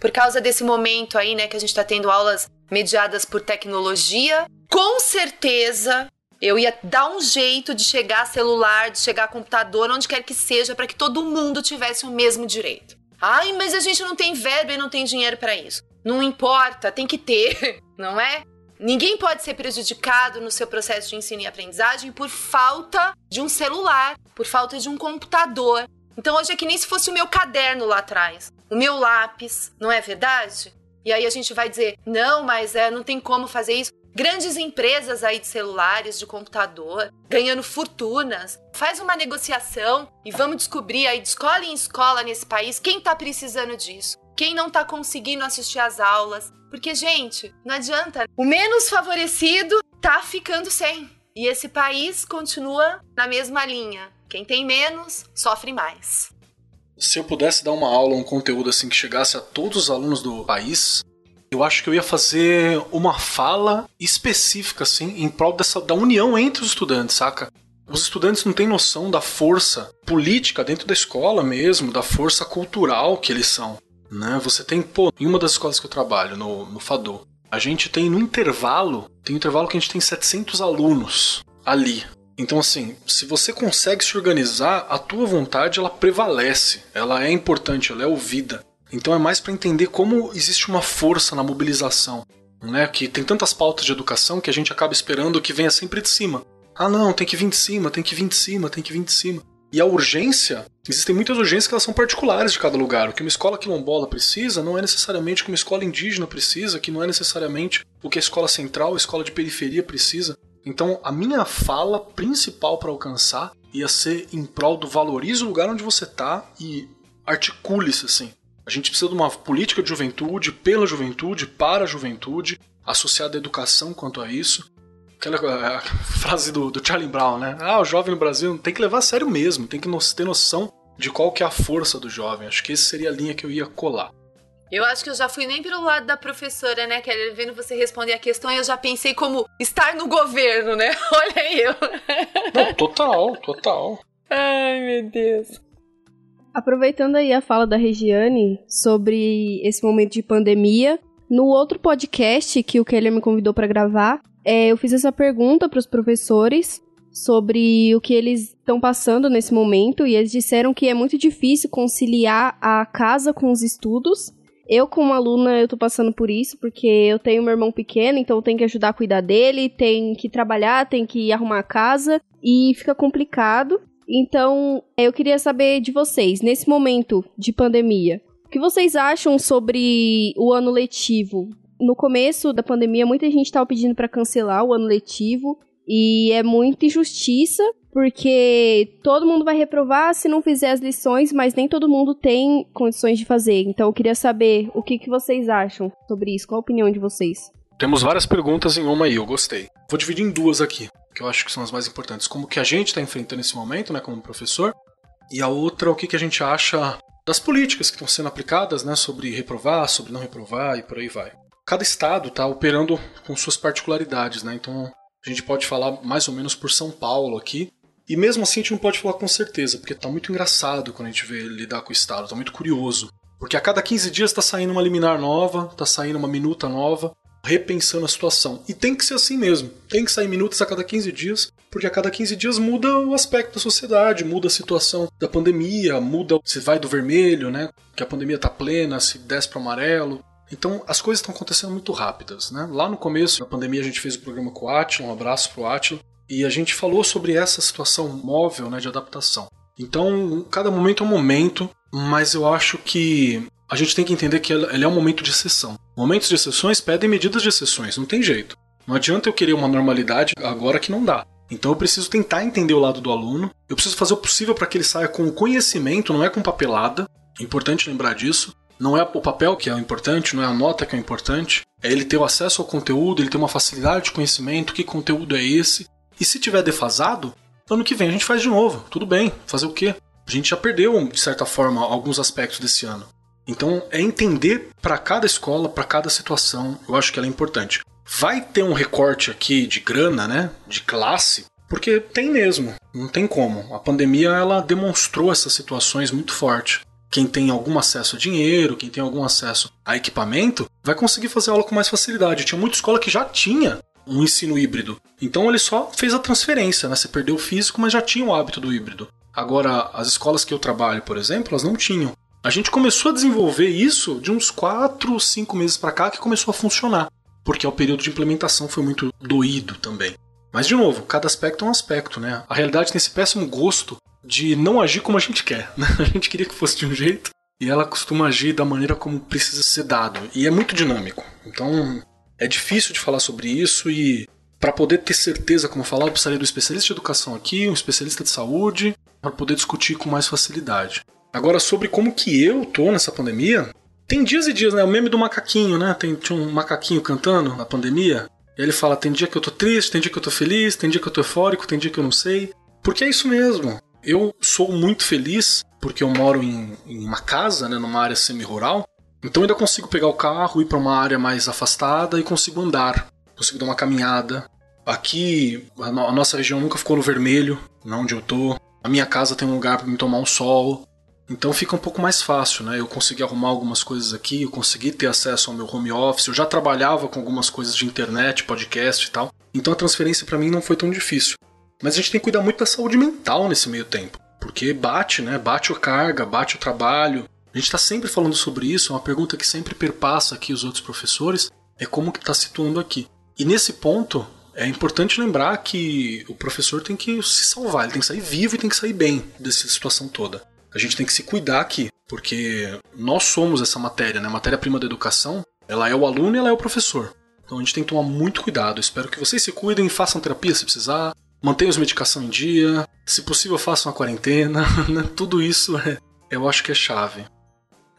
por causa desse momento aí, né, que a gente está tendo aulas mediadas por tecnologia, com certeza eu ia dar um jeito de chegar celular, de chegar computador, onde quer que seja, para que todo mundo tivesse o mesmo direito. Ai, mas a gente não tem verba e não tem dinheiro para isso. Não importa, tem que ter, não é? Ninguém pode ser prejudicado no seu processo de ensino e aprendizagem por falta de um celular, por falta de um computador. Então hoje é que nem se fosse o meu caderno lá atrás, o meu lápis, não é verdade? E aí a gente vai dizer, não, mas é, não tem como fazer isso. Grandes empresas aí de celulares, de computador, ganhando fortunas. Faz uma negociação e vamos descobrir aí de escola em escola nesse país quem tá precisando disso. Quem não tá conseguindo assistir às aulas. Porque, gente, não adianta. O menos favorecido tá ficando sem. E esse país continua na mesma linha. Quem tem menos, sofre mais. Se eu pudesse dar uma aula, um conteúdo assim que chegasse a todos os alunos do país, eu acho que eu ia fazer uma fala específica, assim, em prol dessa, da união entre os estudantes, saca? Os estudantes não têm noção da força política dentro da escola mesmo, da força cultural que eles são. Né? Você tem, pô, em uma das escolas que eu trabalho, no, no a gente tem no intervalo, tem um intervalo que a gente tem 700 alunos ali. Então, assim, se você consegue se organizar, a tua vontade ela prevalece, ela é importante, ela é ouvida. Então é mais para entender como existe uma força na mobilização, né? Que tem tantas pautas de educação que a gente acaba esperando que venha sempre de cima. Ah, não, tem que vir de cima, tem que vir de cima, tem que vir de cima. E a urgência, existem muitas urgências que elas são particulares de cada lugar. O que uma escola quilombola precisa não é necessariamente o que uma escola indígena precisa, que não é necessariamente o que a escola central, a escola de periferia precisa. Então, a minha fala principal para alcançar ia ser em prol do valorize o lugar onde você está e articule-se assim. A gente precisa de uma política de juventude, pela juventude, para a juventude, associada à educação quanto a isso. Aquela a frase do, do Charlie Brown, né? Ah, o jovem no Brasil tem que levar a sério mesmo, tem que ter noção de qual que é a força do jovem. Acho que essa seria a linha que eu ia colar. Eu acho que eu já fui nem pelo lado da professora, né, Kelly? Vendo você responder a questão, eu já pensei como estar no governo, né? Olha aí eu. Não, total, total. Ai, meu Deus. Aproveitando aí a fala da Regiane sobre esse momento de pandemia, no outro podcast que o Keller me convidou para gravar, é, eu fiz essa pergunta para os professores sobre o que eles estão passando nesse momento e eles disseram que é muito difícil conciliar a casa com os estudos. Eu, como aluna, eu tô passando por isso, porque eu tenho meu irmão pequeno, então eu tenho que ajudar a cuidar dele, tem que trabalhar, tem que arrumar a casa, e fica complicado. Então, eu queria saber de vocês, nesse momento de pandemia, o que vocês acham sobre o ano letivo? No começo da pandemia, muita gente estava pedindo para cancelar o ano letivo e é muita injustiça, porque todo mundo vai reprovar se não fizer as lições, mas nem todo mundo tem condições de fazer. Então eu queria saber o que, que vocês acham sobre isso, qual a opinião de vocês? Temos várias perguntas em uma aí, eu gostei. Vou dividir em duas aqui que eu acho que são as mais importantes. Como que a gente está enfrentando esse momento, né, como professor, e a outra, o que, que a gente acha das políticas que estão sendo aplicadas, né, sobre reprovar, sobre não reprovar e por aí vai. Cada estado está operando com suas particularidades, né, então a gente pode falar mais ou menos por São Paulo aqui, e mesmo assim a gente não pode falar com certeza, porque tá muito engraçado quando a gente vê lidar com o estado, tá muito curioso. Porque a cada 15 dias está saindo uma liminar nova, está saindo uma minuta nova, repensando a situação. E tem que ser assim mesmo. Tem que sair minutos a cada 15 dias, porque a cada 15 dias muda o aspecto da sociedade, muda a situação da pandemia, muda se vai do vermelho, né? Que a pandemia tá plena, se desce para amarelo. Então as coisas estão acontecendo muito rápidas, né? Lá no começo da pandemia a gente fez o programa com o Atila, um abraço pro Atila, e a gente falou sobre essa situação móvel, né, de adaptação. Então, cada momento é um momento, mas eu acho que a gente tem que entender que ele é um momento de exceção. Momentos de exceções pedem medidas de exceções, não tem jeito. Não adianta eu querer uma normalidade agora que não dá. Então eu preciso tentar entender o lado do aluno, eu preciso fazer o possível para que ele saia com conhecimento, não é com papelada. É importante lembrar disso. Não é o papel que é o importante, não é a nota que é o importante. É ele ter o acesso ao conteúdo, ele ter uma facilidade de conhecimento, que conteúdo é esse. E se tiver defasado, ano que vem a gente faz de novo. Tudo bem, fazer o quê? A gente já perdeu, de certa forma, alguns aspectos desse ano. Então, é entender para cada escola, para cada situação, eu acho que ela é importante. Vai ter um recorte aqui de grana, né? De classe, porque tem mesmo, não tem como. A pandemia ela demonstrou essas situações muito forte. Quem tem algum acesso a dinheiro, quem tem algum acesso a equipamento, vai conseguir fazer aula com mais facilidade. Tinha muita escola que já tinha um ensino híbrido. Então ele só fez a transferência, né? Você perdeu o físico, mas já tinha o hábito do híbrido. Agora, as escolas que eu trabalho, por exemplo, elas não tinham. A gente começou a desenvolver isso de uns 4, 5 meses para cá que começou a funcionar, porque o período de implementação foi muito doído também. Mas de novo, cada aspecto é um aspecto, né? A realidade tem esse péssimo gosto de não agir como a gente quer. Né? A gente queria que fosse de um jeito e ela costuma agir da maneira como precisa ser dado. E é muito dinâmico. Então é difícil de falar sobre isso e para poder ter certeza, como eu falava, eu precisaria do especialista de educação aqui, um especialista de saúde, para poder discutir com mais facilidade. Agora, sobre como que eu tô nessa pandemia, tem dias e dias, né? O meme do macaquinho, né? Tem, tinha um macaquinho cantando na pandemia. Ele fala: tem dia que eu tô triste, tem dia que eu tô feliz, tem dia que eu tô eufórico, tem dia que eu não sei. Porque é isso mesmo. Eu sou muito feliz porque eu moro em, em uma casa, né? Numa área semi-rural. Então ainda consigo pegar o carro, ir para uma área mais afastada e consigo andar. Consigo dar uma caminhada. Aqui, a, no a nossa região nunca ficou no vermelho, não onde eu tô. A minha casa tem um lugar para me tomar um sol. Então fica um pouco mais fácil, né? Eu consegui arrumar algumas coisas aqui, eu consegui ter acesso ao meu home office, eu já trabalhava com algumas coisas de internet, podcast e tal. Então a transferência para mim não foi tão difícil. Mas a gente tem que cuidar muito da saúde mental nesse meio tempo, porque bate, né? Bate a carga, bate o trabalho. A gente está sempre falando sobre isso, é uma pergunta que sempre perpassa aqui os outros professores, é como que está situando aqui. E nesse ponto, é importante lembrar que o professor tem que se salvar, ele tem que sair vivo e tem que sair bem dessa situação toda a gente tem que se cuidar aqui, porque nós somos essa matéria, né? A matéria-prima da educação, ela é o aluno e ela é o professor. Então a gente tem que tomar muito cuidado. Espero que vocês se cuidem, façam terapia se precisar, mantenham as medicação em dia, se possível façam a quarentena, né? Tudo isso é, eu acho que é chave.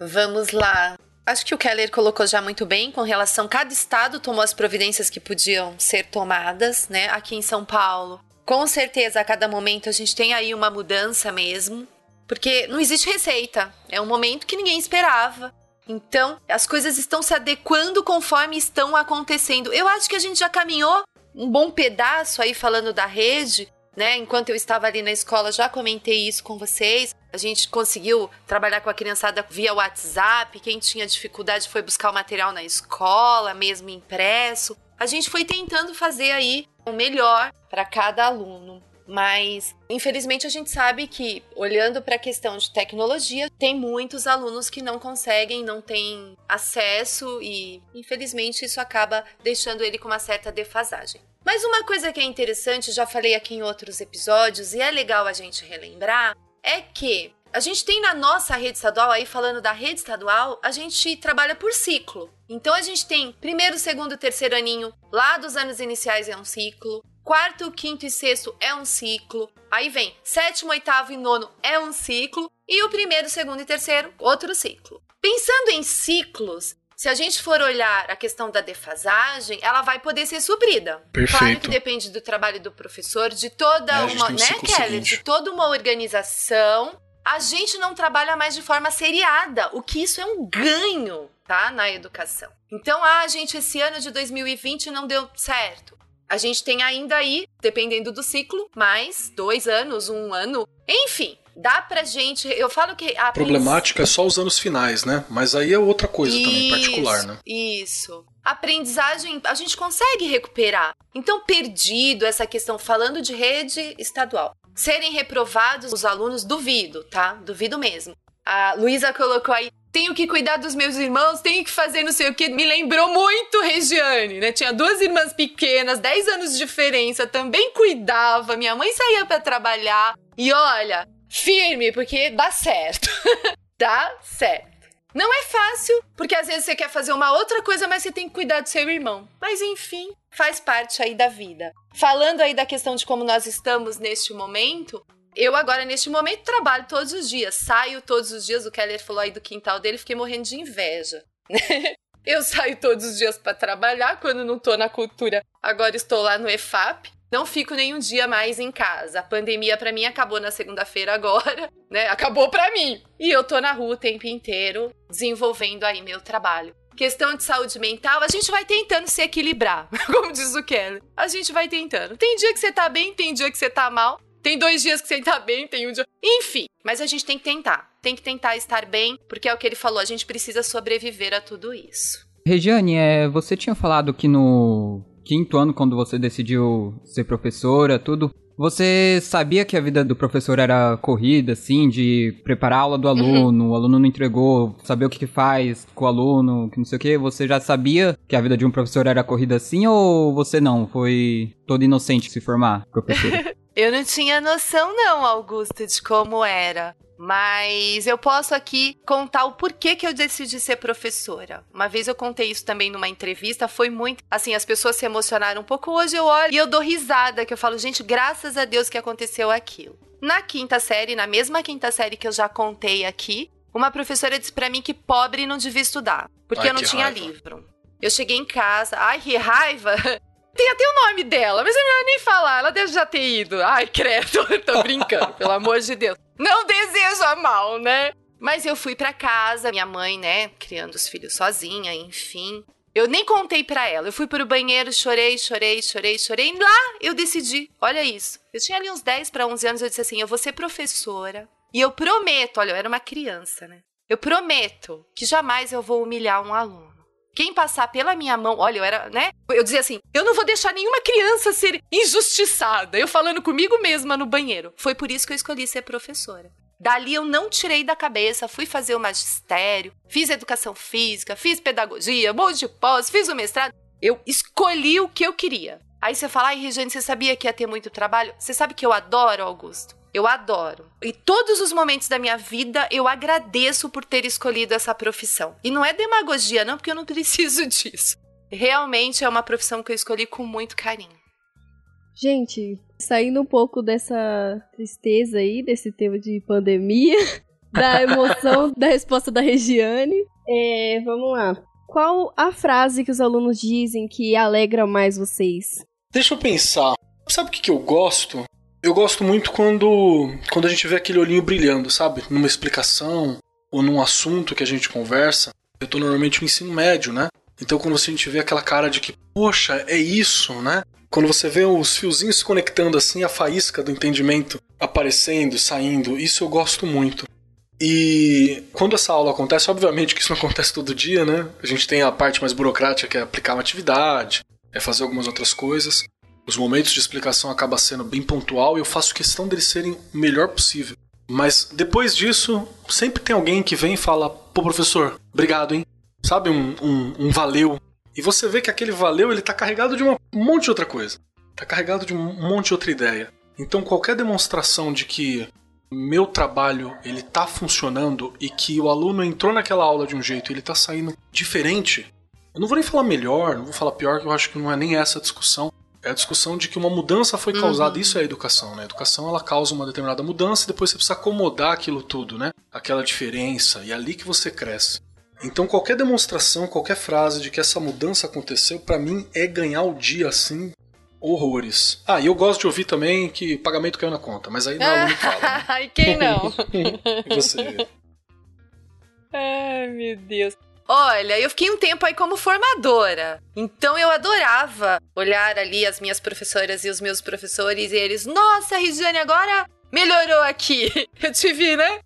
Vamos lá. Acho que o Keller colocou já muito bem com relação cada estado tomou as providências que podiam ser tomadas, né? Aqui em São Paulo, com certeza a cada momento a gente tem aí uma mudança mesmo. Porque não existe receita. É um momento que ninguém esperava. Então, as coisas estão se adequando conforme estão acontecendo. Eu acho que a gente já caminhou um bom pedaço aí falando da rede, né? Enquanto eu estava ali na escola, já comentei isso com vocês. A gente conseguiu trabalhar com a criançada via WhatsApp. Quem tinha dificuldade foi buscar o material na escola, mesmo impresso. A gente foi tentando fazer aí o melhor para cada aluno. Mas, infelizmente, a gente sabe que, olhando para a questão de tecnologia, tem muitos alunos que não conseguem, não têm acesso e, infelizmente, isso acaba deixando ele com uma certa defasagem. Mas uma coisa que é interessante, já falei aqui em outros episódios e é legal a gente relembrar, é que a gente tem na nossa rede estadual, aí falando da rede estadual, a gente trabalha por ciclo. Então a gente tem primeiro, segundo, terceiro aninho, lá dos anos iniciais é um ciclo. Quarto, quinto e sexto é um ciclo. Aí vem sétimo, oitavo e nono é um ciclo. E o primeiro, segundo e terceiro, outro ciclo. Pensando em ciclos, se a gente for olhar a questão da defasagem, ela vai poder ser suprida. Perfeito. Claro que depende do trabalho do professor, de toda é, uma, um né, Keller? De toda uma organização. A gente não trabalha mais de forma seriada, o que isso é um ganho, tá? Na educação. Então, ah, gente, esse ano de 2020 não deu certo. A gente tem ainda aí, dependendo do ciclo, mais dois anos, um ano. Enfim, dá pra gente. Eu falo que. A problemática é só os anos finais, né? Mas aí é outra coisa isso, também, particular, né? Isso. Aprendizagem a gente consegue recuperar. Então, perdido essa questão, falando de rede estadual. Serem reprovados os alunos, duvido, tá? Duvido mesmo. A Luísa colocou aí tenho que cuidar dos meus irmãos, tenho que fazer não sei o que. Me lembrou muito Regiane, né? Tinha duas irmãs pequenas, 10 anos de diferença, também cuidava. Minha mãe saía para trabalhar. E olha, firme, porque dá certo. dá certo. Não é fácil, porque às vezes você quer fazer uma outra coisa, mas você tem que cuidar do seu irmão. Mas enfim, faz parte aí da vida. Falando aí da questão de como nós estamos neste momento, eu agora, neste momento, trabalho todos os dias, saio todos os dias. O Keller falou aí do quintal dele, fiquei morrendo de inveja. eu saio todos os dias para trabalhar quando não tô na cultura. Agora estou lá no EFAP. Não fico nenhum dia mais em casa. A pandemia para mim acabou na segunda-feira agora, né? Acabou para mim. E eu tô na rua o tempo inteiro desenvolvendo aí meu trabalho. Questão de saúde mental, a gente vai tentando se equilibrar, como diz o Keller. A gente vai tentando. Tem dia que você tá bem, tem dia que você tá mal. Tem dois dias que você tá bem, tem um dia. Enfim, mas a gente tem que tentar. Tem que tentar estar bem, porque é o que ele falou, a gente precisa sobreviver a tudo isso. Regiane, é, você tinha falado que no quinto ano, quando você decidiu ser professora, tudo, você sabia que a vida do professor era corrida, assim, de preparar a aula do uhum. aluno, uhum. o aluno não entregou, saber o que, que faz com o aluno, que não sei o que, você já sabia que a vida de um professor era corrida assim ou você não? Foi todo inocente se formar professor? Eu não tinha noção não, Augusto, de como era. Mas eu posso aqui contar o porquê que eu decidi ser professora. Uma vez eu contei isso também numa entrevista, foi muito. Assim, as pessoas se emocionaram um pouco. Hoje eu olho e eu dou risada, que eu falo, gente, graças a Deus que aconteceu aquilo. Na quinta série, na mesma quinta série que eu já contei aqui, uma professora disse para mim que pobre não devia estudar, porque ai, eu não tinha raiva. livro. Eu cheguei em casa, ai, que raiva! Tem até o nome dela, mas é melhor nem falar. Ela deve já ter ido. Ai, credo, tô brincando, pelo amor de Deus. Não deseja mal, né? Mas eu fui para casa, minha mãe, né, criando os filhos sozinha, enfim. Eu nem contei para ela. Eu fui pro banheiro, chorei, chorei, chorei, chorei. E lá eu decidi. Olha isso. Eu tinha ali uns 10 para 11 anos, eu disse assim: "Eu vou ser professora e eu prometo, olha, eu era uma criança, né? Eu prometo que jamais eu vou humilhar um aluno. Quem passar pela minha mão, olha, eu era, né? Eu dizia assim: eu não vou deixar nenhuma criança ser injustiçada. Eu falando comigo mesma no banheiro. Foi por isso que eu escolhi ser professora. Dali eu não tirei da cabeça, fui fazer o magistério, fiz educação física, fiz pedagogia, monte de pós, fiz o mestrado. Eu escolhi o que eu queria. Aí você fala, ai, Regiane, você sabia que ia ter muito trabalho? Você sabe que eu adoro, Augusto? Eu adoro. E todos os momentos da minha vida eu agradeço por ter escolhido essa profissão. E não é demagogia, não, porque eu não preciso disso. Realmente é uma profissão que eu escolhi com muito carinho. Gente, saindo um pouco dessa tristeza aí, desse tema de pandemia, da emoção da resposta da Regiane, é, vamos lá. Qual a frase que os alunos dizem que alegra mais vocês? Deixa eu pensar. Sabe o que, que eu gosto? Eu gosto muito quando, quando a gente vê aquele olhinho brilhando, sabe? Numa explicação ou num assunto que a gente conversa. Eu tô normalmente no ensino médio, né? Então quando a gente vê aquela cara de que, poxa, é isso, né? Quando você vê os fiozinhos se conectando assim, a faísca do entendimento aparecendo, saindo, isso eu gosto muito. E quando essa aula acontece, obviamente que isso não acontece todo dia, né? A gente tem a parte mais burocrática que é aplicar uma atividade, é fazer algumas outras coisas. Os momentos de explicação acabam sendo bem pontual e eu faço questão deles serem o melhor possível. Mas depois disso, sempre tem alguém que vem e fala: pô, professor, obrigado, hein? Sabe, um, um, um valeu. E você vê que aquele valeu ele tá carregado de um monte de outra coisa. Tá carregado de um monte de outra ideia. Então qualquer demonstração de que meu trabalho ele tá funcionando e que o aluno entrou naquela aula de um jeito e ele tá saindo diferente, eu não vou nem falar melhor, não vou falar pior, que eu acho que não é nem essa a discussão. É a discussão de que uma mudança foi causada, uhum. isso é a educação, né? A educação ela causa uma determinada mudança e depois você precisa acomodar aquilo tudo, né? Aquela diferença, e é ali que você cresce. Então qualquer demonstração, qualquer frase de que essa mudança aconteceu, para mim é ganhar o dia assim horrores. Ah, e eu gosto de ouvir também que pagamento caiu na conta, mas aí não é aluno fala. Né? e quem não? e você? Ai, meu Deus. Olha, eu fiquei um tempo aí como formadora. Então eu adorava olhar ali as minhas professoras e os meus professores e eles, nossa, Regiane, agora melhorou aqui. Eu tive, né?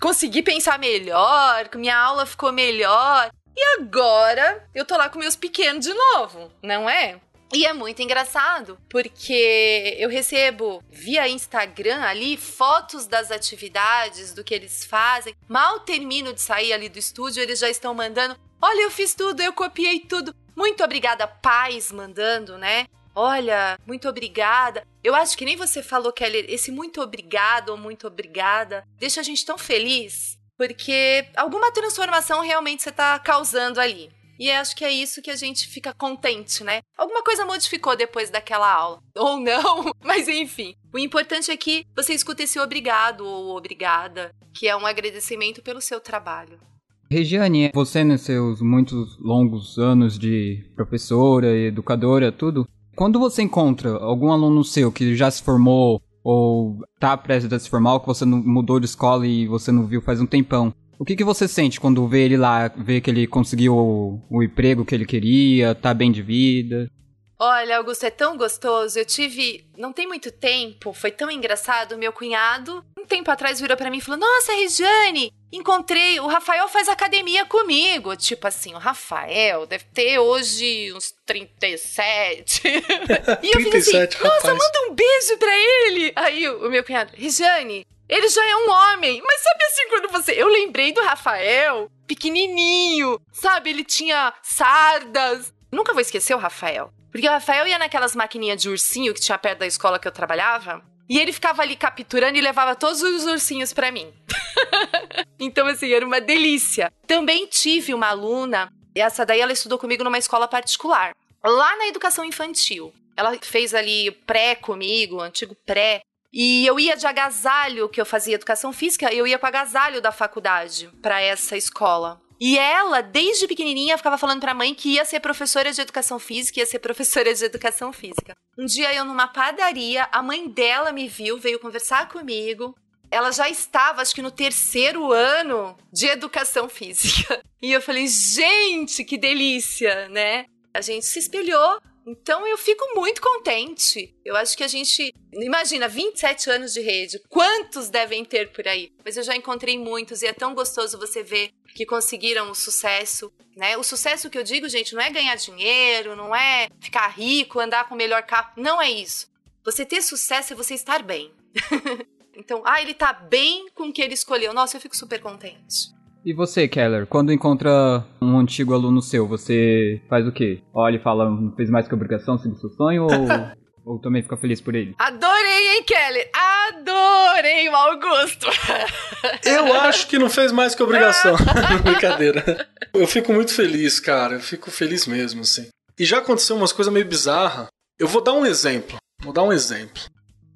Consegui pensar melhor, minha aula ficou melhor. E agora eu tô lá com meus pequenos de novo, não é? E é muito engraçado, porque eu recebo via Instagram ali fotos das atividades, do que eles fazem. Mal termino de sair ali do estúdio, eles já estão mandando: Olha, eu fiz tudo, eu copiei tudo. Muito obrigada, pais, mandando, né? olha, muito obrigada. Eu acho que nem você falou, Kelly, esse muito obrigado ou muito obrigada deixa a gente tão feliz, porque alguma transformação realmente você tá causando ali. E acho que é isso que a gente fica contente, né? Alguma coisa modificou depois daquela aula. Ou não, mas enfim. O importante é que você escuta esse obrigado ou obrigada, que é um agradecimento pelo seu trabalho. Regiane, você nos seus muitos longos anos de professora, educadora, tudo, quando você encontra algum aluno seu que já se formou ou tá prestes a se formar, ou que você mudou de escola e você não viu faz um tempão, o que, que você sente quando vê ele lá, vê que ele conseguiu o, o emprego que ele queria, tá bem de vida? Olha, Augusto, é tão gostoso. Eu tive, não tem muito tempo, foi tão engraçado. Meu cunhado, um tempo atrás, virou para mim e falou: Nossa, Regiane, encontrei. O Rafael faz academia comigo. Tipo assim, o Rafael deve ter hoje uns 37. e eu 37, fiz assim: Nossa, manda um beijo pra ele. Aí o meu cunhado, Regiane, ele já é um homem. Mas sabe assim, quando você. Eu lembrei do Rafael, pequenininho, sabe? Ele tinha sardas. Nunca vou esquecer o Rafael. Porque o Rafael ia naquelas maquininhas de ursinho que tinha perto da escola que eu trabalhava. E ele ficava ali capturando e levava todos os ursinhos para mim. então, assim, era uma delícia. Também tive uma aluna, essa daí ela estudou comigo numa escola particular, lá na educação infantil. Ela fez ali pré comigo, antigo pré. E eu ia de agasalho, que eu fazia educação física, eu ia com agasalho da faculdade para essa escola. E ela, desde pequenininha, ficava falando pra mãe que ia ser professora de educação física, ia ser professora de educação física. Um dia eu numa padaria, a mãe dela me viu, veio conversar comigo. Ela já estava, acho que no terceiro ano de educação física. E eu falei, gente, que delícia, né? A gente se espelhou então eu fico muito contente. Eu acho que a gente. Imagina, 27 anos de rede. Quantos devem ter por aí? Mas eu já encontrei muitos e é tão gostoso você ver que conseguiram o sucesso. Né? O sucesso que eu digo, gente, não é ganhar dinheiro, não é ficar rico, andar com o melhor carro. Não é isso. Você ter sucesso é você estar bem. então, ah, ele tá bem com o que ele escolheu. Nossa, eu fico super contente. E você, Keller, quando encontra um antigo aluno seu, você faz o quê? Olha e fala, não fez mais que obrigação, seguir seu sonho ou, ou também fica feliz por ele? Adorei, hein, Keller? Adorei o Augusto! Eu acho que não fez mais que obrigação. Brincadeira. Eu fico muito feliz, cara. Eu fico feliz mesmo, assim. E já aconteceu umas coisas meio bizarras. Eu vou dar um exemplo. Vou dar um exemplo.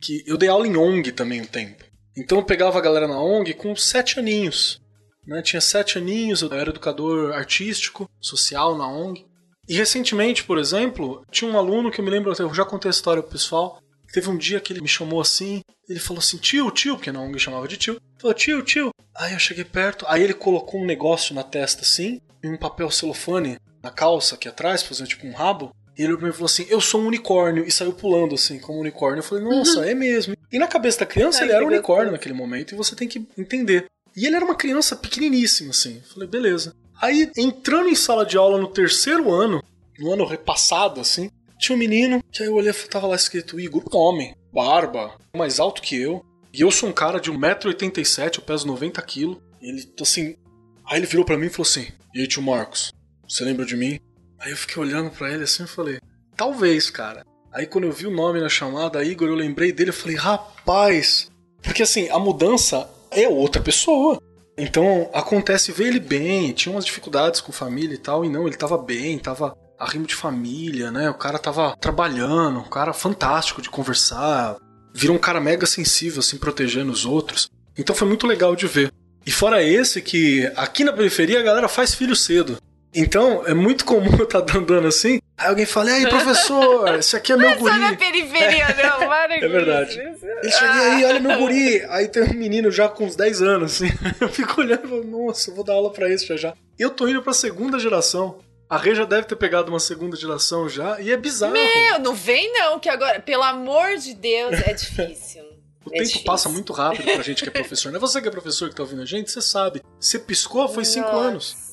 Que eu dei aula em ONG também um tempo. Então eu pegava a galera na ONG com sete aninhos. Né? Tinha sete aninhos, eu era educador artístico, social na ONG. E recentemente, por exemplo, tinha um aluno que eu me lembro, eu já contei a história pro pessoal, teve um dia que ele me chamou assim, ele falou assim, tio, tio, porque na ONG chamava de tio, falou, tio, tio. Aí eu cheguei perto, aí ele colocou um negócio na testa assim, e um papel celofane na calça aqui atrás, fazendo tipo um rabo, e ele me falou assim: Eu sou um unicórnio. E saiu pulando assim, como um unicórnio. Eu falei: Nossa, uhum. é mesmo. E na cabeça da criança ele era um unicórnio naquele momento. E você tem que entender. E ele era uma criança pequeniníssima, assim. Falei, beleza. Aí, entrando em sala de aula no terceiro ano, no ano repassado, assim, tinha um menino que aí eu olhei tava lá escrito Igor, homem, barba, mais alto que eu. E eu sou um cara de 1,87m, eu peso 90kg. Ele, assim. Aí ele virou para mim e falou assim: E aí, tio Marcos, você lembra de mim? Aí eu fiquei olhando para ele assim e falei: Talvez, cara. Aí quando eu vi o nome na chamada, Igor, eu lembrei dele, eu falei: Rapaz. Porque assim, a mudança é outra pessoa. Então acontece ver ele bem, tinha umas dificuldades com família e tal, e não, ele tava bem, tava arrimo de família, né? O cara tava trabalhando, um cara fantástico de conversar, virou um cara mega sensível, assim, protegendo os outros. Então foi muito legal de ver. E fora esse que aqui na periferia a galera faz filho cedo. Então, é muito comum eu estar tá andando assim, aí alguém fala, e aí, professor, esse aqui é meu guri. Não é periferia, não, para É verdade. Ele chega aí, olha meu guri. Aí tem um menino já com uns 10 anos, assim. Eu fico olhando e falo, nossa, eu vou dar aula pra esse já já. Eu tô indo pra segunda geração. A Rê já deve ter pegado uma segunda geração já, e é bizarro. Meu, não vem não, que agora, pelo amor de Deus, é difícil. O é tempo difícil. passa muito rápido pra gente que é professor. Não é você que é professor que tá ouvindo a gente, você sabe. Você piscou, foi 5 anos.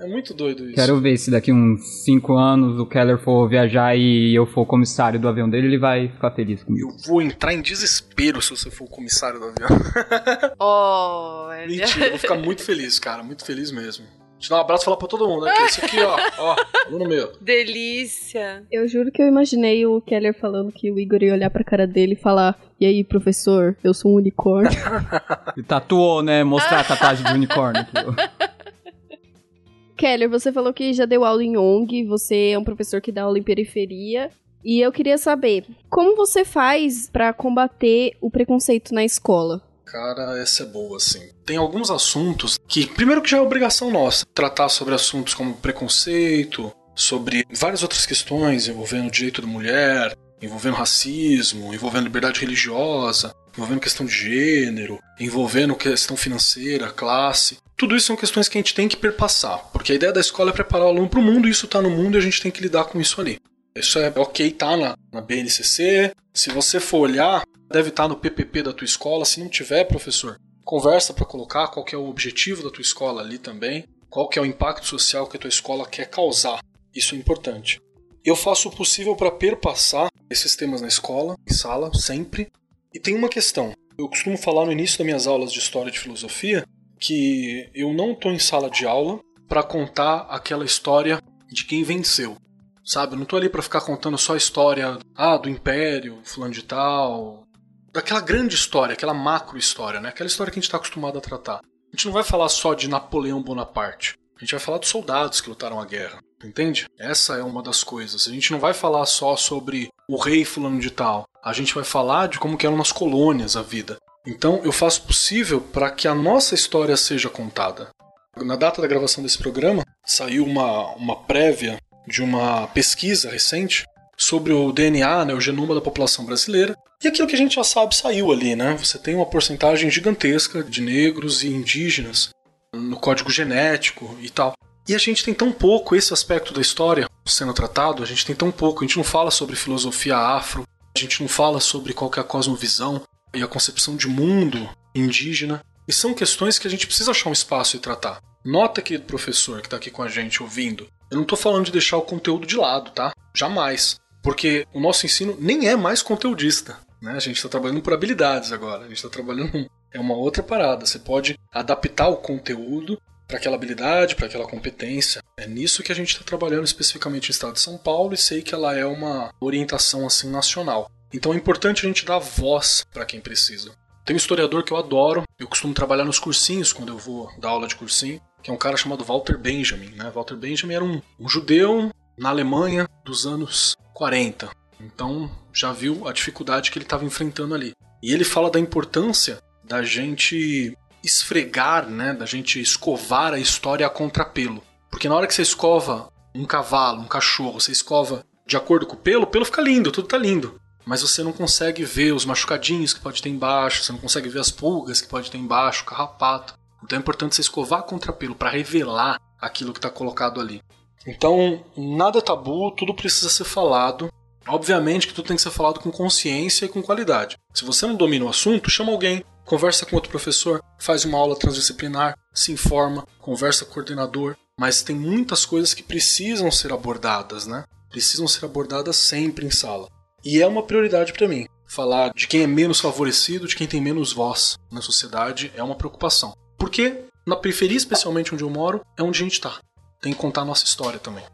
É muito doido isso. Quero ver se daqui uns 5 anos o Keller for viajar e eu for comissário do avião dele, ele vai ficar feliz comigo. Eu vou entrar em desespero se você for o comissário do avião. oh, Mentira, eu vou ficar muito feliz, cara. Muito feliz mesmo. Te dar um abraço e falar pra todo mundo. Aqui, esse aqui, ó. Ó, aluno meu. Delícia. Eu juro que eu imaginei o Keller falando que o Igor ia olhar pra cara dele e falar: E aí, professor, eu sou um unicórnio. E tatuou, né? Mostrar a tatuagem de unicórnio aqui. Keller, você falou que já deu aula em ONG, você é um professor que dá aula em periferia. E eu queria saber, como você faz pra combater o preconceito na escola? Cara, essa é boa, assim. Tem alguns assuntos que, primeiro que já é obrigação nossa, tratar sobre assuntos como preconceito, sobre várias outras questões envolvendo o direito da mulher, envolvendo racismo, envolvendo liberdade religiosa, envolvendo questão de gênero, envolvendo questão financeira, classe. Tudo isso são questões que a gente tem que perpassar, porque a ideia da escola é preparar o aluno para o mundo, isso está no mundo e a gente tem que lidar com isso ali. Isso é ok, tá na, na BNCC. Se você for olhar, deve estar no PPP da tua escola. Se não tiver, professor, conversa para colocar qual é o objetivo da tua escola ali também, qual é o impacto social que a tua escola quer causar. Isso é importante. Eu faço o possível para perpassar esses temas na escola, em sala, sempre. E tem uma questão. Eu costumo falar no início das minhas aulas de história e de filosofia que eu não estou em sala de aula para contar aquela história de quem venceu. Sabe? Eu não estou ali para ficar contando só a história ah, do império, fulano de tal, daquela grande história, aquela macro história, né? Aquela história que a gente está acostumado a tratar. A gente não vai falar só de Napoleão Bonaparte. A gente vai falar dos soldados que lutaram a guerra. Entende? Essa é uma das coisas. A gente não vai falar só sobre o rei fulano de tal. A gente vai falar de como que eram nas colônias a vida. Então eu faço possível para que a nossa história seja contada. Na data da gravação desse programa, saiu uma, uma prévia de uma pesquisa recente sobre o DNA, né, o genoma da população brasileira. E aquilo que a gente já sabe saiu ali, né? Você tem uma porcentagem gigantesca de negros e indígenas no código genético e tal. E a gente tem tão pouco esse aspecto da história sendo tratado, a gente tem tão pouco, a gente não fala sobre filosofia afro, a gente não fala sobre qual é a cosmovisão e a concepção de mundo indígena. E são questões que a gente precisa achar um espaço e tratar. Nota, querido professor que está aqui com a gente ouvindo, eu não estou falando de deixar o conteúdo de lado, tá? Jamais. Porque o nosso ensino nem é mais conteudista. Né? A gente está trabalhando por habilidades agora. A gente está trabalhando. É uma outra parada. Você pode adaptar o conteúdo para aquela habilidade, para aquela competência. É nisso que a gente está trabalhando especificamente no estado de São Paulo e sei que ela é uma orientação assim nacional. Então é importante a gente dar voz para quem precisa. Tem um historiador que eu adoro, eu costumo trabalhar nos cursinhos quando eu vou dar aula de cursinho, que é um cara chamado Walter Benjamin. Né? Walter Benjamin era um, um judeu na Alemanha dos anos 40. Então já viu a dificuldade que ele estava enfrentando ali. E ele fala da importância da gente esfregar, né, da gente escovar a história a contrapelo. Porque na hora que você escova um cavalo, um cachorro, você escova de acordo com o pelo, o pelo fica lindo, tudo tá lindo. Mas você não consegue ver os machucadinhos que pode ter embaixo, você não consegue ver as pulgas que pode ter embaixo, o carrapato. Então é importante você escovar a contrapelo para revelar aquilo que está colocado ali. Então, nada é tabu, tudo precisa ser falado. Obviamente que tudo tem que ser falado com consciência e com qualidade. Se você não domina o assunto, chama alguém, conversa com outro professor, faz uma aula transdisciplinar, se informa, conversa com o coordenador. Mas tem muitas coisas que precisam ser abordadas, né? Precisam ser abordadas sempre em sala. E é uma prioridade para mim. Falar de quem é menos favorecido, de quem tem menos voz na sociedade, é uma preocupação. Porque na periferia, especialmente onde eu moro, é onde a gente está. Tem que contar a nossa história também.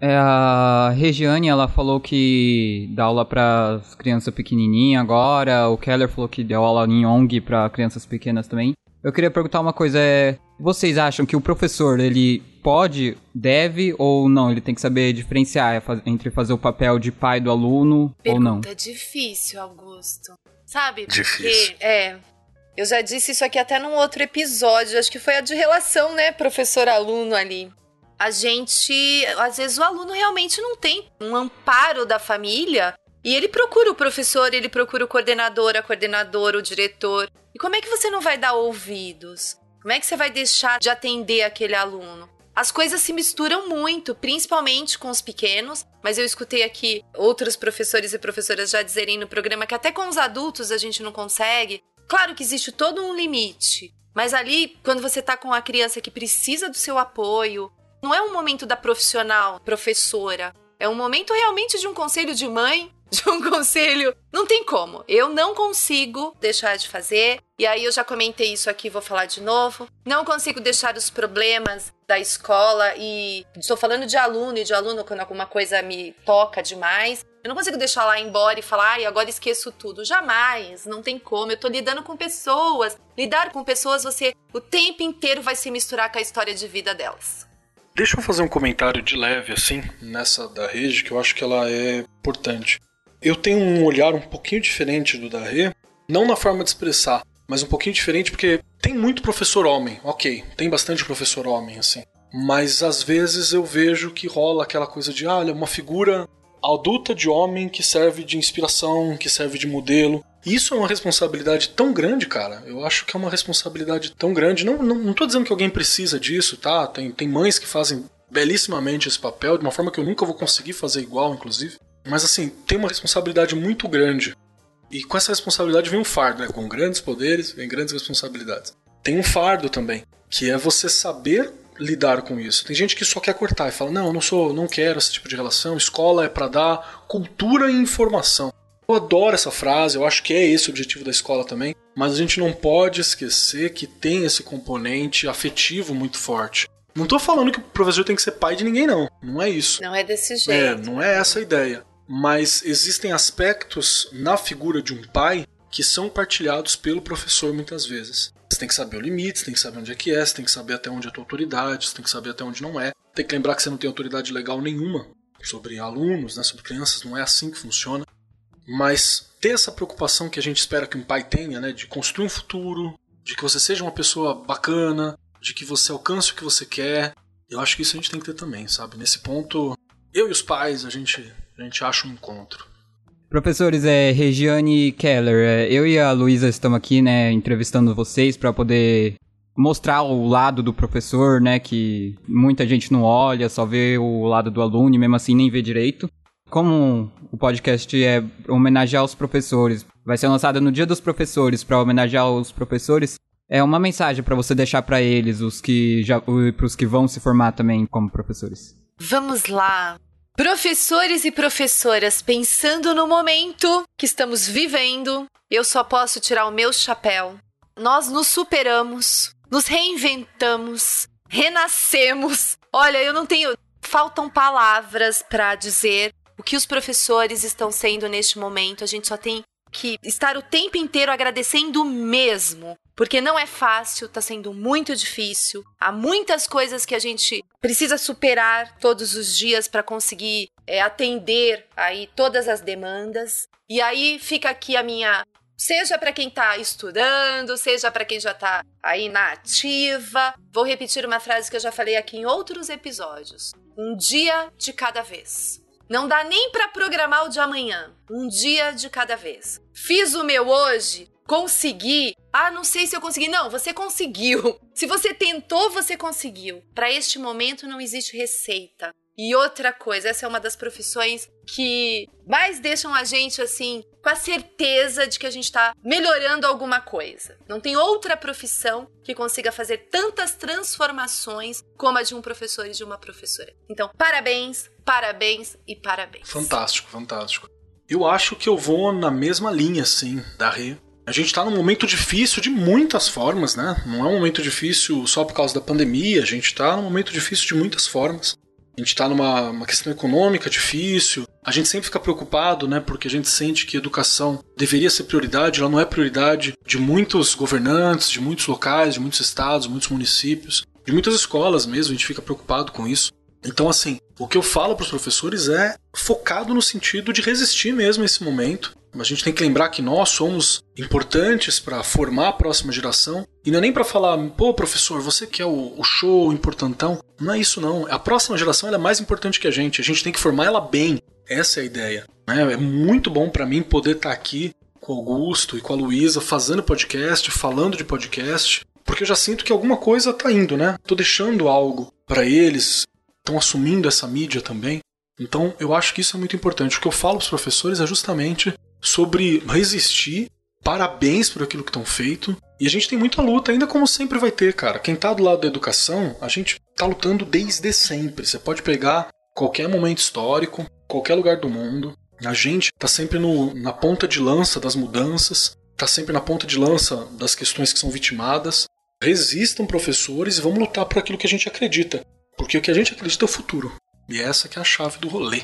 É, a Regiane, ela falou que dá aula para crianças pequenininhas agora. O Keller falou que deu aula em ONG para crianças pequenas também. Eu queria perguntar uma coisa, é, vocês acham que o professor, ele pode, deve ou não? Ele tem que saber diferenciar entre fazer o papel de pai do aluno Pergunta ou não? difícil, Augusto. Sabe? Difícil. Porque, é, eu já disse isso aqui até num outro episódio, acho que foi a de relação, né, professor-aluno ali. A gente, às vezes o aluno realmente não tem um amparo da família e ele procura o professor, ele procura o coordenador, a coordenadora, o diretor. E como é que você não vai dar ouvidos? Como é que você vai deixar de atender aquele aluno? As coisas se misturam muito, principalmente com os pequenos, mas eu escutei aqui outros professores e professoras já dizerem no programa que até com os adultos a gente não consegue. Claro que existe todo um limite, mas ali, quando você tá com a criança que precisa do seu apoio, não é um momento da profissional, professora. É um momento realmente de um conselho de mãe, de um conselho. Não tem como. Eu não consigo deixar de fazer. E aí eu já comentei isso aqui, vou falar de novo. Não consigo deixar os problemas da escola e estou falando de aluno e de aluno quando alguma coisa me toca demais. Eu não consigo deixar lá embora e falar, ai, agora esqueço tudo. Jamais, não tem como. Eu tô lidando com pessoas. Lidar com pessoas, você o tempo inteiro vai se misturar com a história de vida delas. Deixa eu fazer um comentário de leve, assim, nessa da rede, que eu acho que ela é importante. Eu tenho um olhar um pouquinho diferente do da Rê, não na forma de expressar, mas um pouquinho diferente porque tem muito professor homem, ok, tem bastante professor homem, assim. Mas às vezes eu vejo que rola aquela coisa de, ah, uma figura adulta de homem que serve de inspiração, que serve de modelo. E isso é uma responsabilidade tão grande, cara. Eu acho que é uma responsabilidade tão grande. Não, não, não tô dizendo que alguém precisa disso, tá? Tem, tem mães que fazem belíssimamente esse papel, de uma forma que eu nunca vou conseguir fazer igual, inclusive. Mas assim, tem uma responsabilidade muito grande. E com essa responsabilidade vem um fardo, né? Com grandes poderes, vem grandes responsabilidades. Tem um fardo também, que é você saber lidar com isso. Tem gente que só quer cortar e fala: "Não, eu não sou, não quero esse tipo de relação. Escola é para dar cultura e informação". Eu adoro essa frase, eu acho que é esse o objetivo da escola também, mas a gente não pode esquecer que tem esse componente afetivo muito forte. Não tô falando que o professor tem que ser pai de ninguém, não. Não é isso. Não é desse É, jeito. não é essa a ideia. Mas existem aspectos na figura de um pai que são partilhados pelo professor muitas vezes. Você tem que saber o limite, você tem que saber onde é que é, você tem que saber até onde é a tua autoridade, você tem que saber até onde não é. Tem que lembrar que você não tem autoridade legal nenhuma sobre alunos, né, sobre crianças, não é assim que funciona. Mas ter essa preocupação que a gente espera que um pai tenha, né, de construir um futuro, de que você seja uma pessoa bacana, de que você alcance o que você quer, eu acho que isso a gente tem que ter também, sabe? Nesse ponto, eu e os pais, a gente, a gente acha um encontro. Professores, é Regiane Keller, é, eu e a Luísa estamos aqui, né, entrevistando vocês para poder mostrar o lado do professor, né, que muita gente não olha, só vê o lado do aluno e mesmo assim nem vê direito. Como o podcast é homenagear os professores, vai ser lançado no Dia dos Professores para homenagear os professores. É uma mensagem para você deixar para eles, os que já, para os que vão se formar também como professores. Vamos lá. Professores e professoras, pensando no momento que estamos vivendo, eu só posso tirar o meu chapéu. Nós nos superamos, nos reinventamos, renascemos. Olha, eu não tenho. Faltam palavras para dizer o que os professores estão sendo neste momento. A gente só tem que estar o tempo inteiro agradecendo mesmo. Porque não é fácil, tá sendo muito difícil. Há muitas coisas que a gente precisa superar todos os dias para conseguir é, atender aí todas as demandas. E aí fica aqui a minha Seja para quem está estudando, seja para quem já está aí na ativa. Vou repetir uma frase que eu já falei aqui em outros episódios. Um dia de cada vez. Não dá nem para programar o de amanhã. Um dia de cada vez. Fiz o meu hoje, consegui. Ah, não sei se eu consegui. Não, você conseguiu. Se você tentou, você conseguiu. Para este momento não existe receita. E outra coisa, essa é uma das profissões que mais deixam a gente assim, com a certeza de que a gente está melhorando alguma coisa. Não tem outra profissão que consiga fazer tantas transformações como a de um professor e de uma professora. Então, parabéns, parabéns e parabéns. Fantástico, fantástico. Eu acho que eu vou na mesma linha, sim, da Rê. A gente está num momento difícil de muitas formas, né? Não é um momento difícil só por causa da pandemia, a gente está num momento difícil de muitas formas. A gente está numa uma questão econômica difícil. A gente sempre fica preocupado, né? Porque a gente sente que educação deveria ser prioridade, ela não é prioridade de muitos governantes, de muitos locais, de muitos estados, muitos municípios, de muitas escolas mesmo. A gente fica preocupado com isso. Então, assim, o que eu falo para os professores é focado no sentido de resistir mesmo a esse momento. A gente tem que lembrar que nós somos importantes para formar a próxima geração. E não é nem para falar, pô, professor, você que é o, o show importantão. Não é isso, não. A próxima geração é mais importante que a gente. A gente tem que formar ela bem. Essa é a ideia. né? É muito bom para mim poder estar aqui com o Augusto e com a Luísa fazendo podcast, falando de podcast, porque eu já sinto que alguma coisa tá indo, né? Tô deixando algo para eles, estão assumindo essa mídia também. Então eu acho que isso é muito importante. O que eu falo para os professores é justamente sobre resistir. Parabéns por aquilo que estão feito. E a gente tem muita luta, ainda como sempre vai ter, cara. Quem tá do lado da educação, a gente tá lutando desde sempre. Você pode pegar qualquer momento histórico, qualquer lugar do mundo. A gente está sempre no, na ponta de lança das mudanças, está sempre na ponta de lança das questões que são vitimadas. Resistam, professores, e vamos lutar por aquilo que a gente acredita. Porque o que a gente acredita é o futuro. E essa que é a chave do rolê.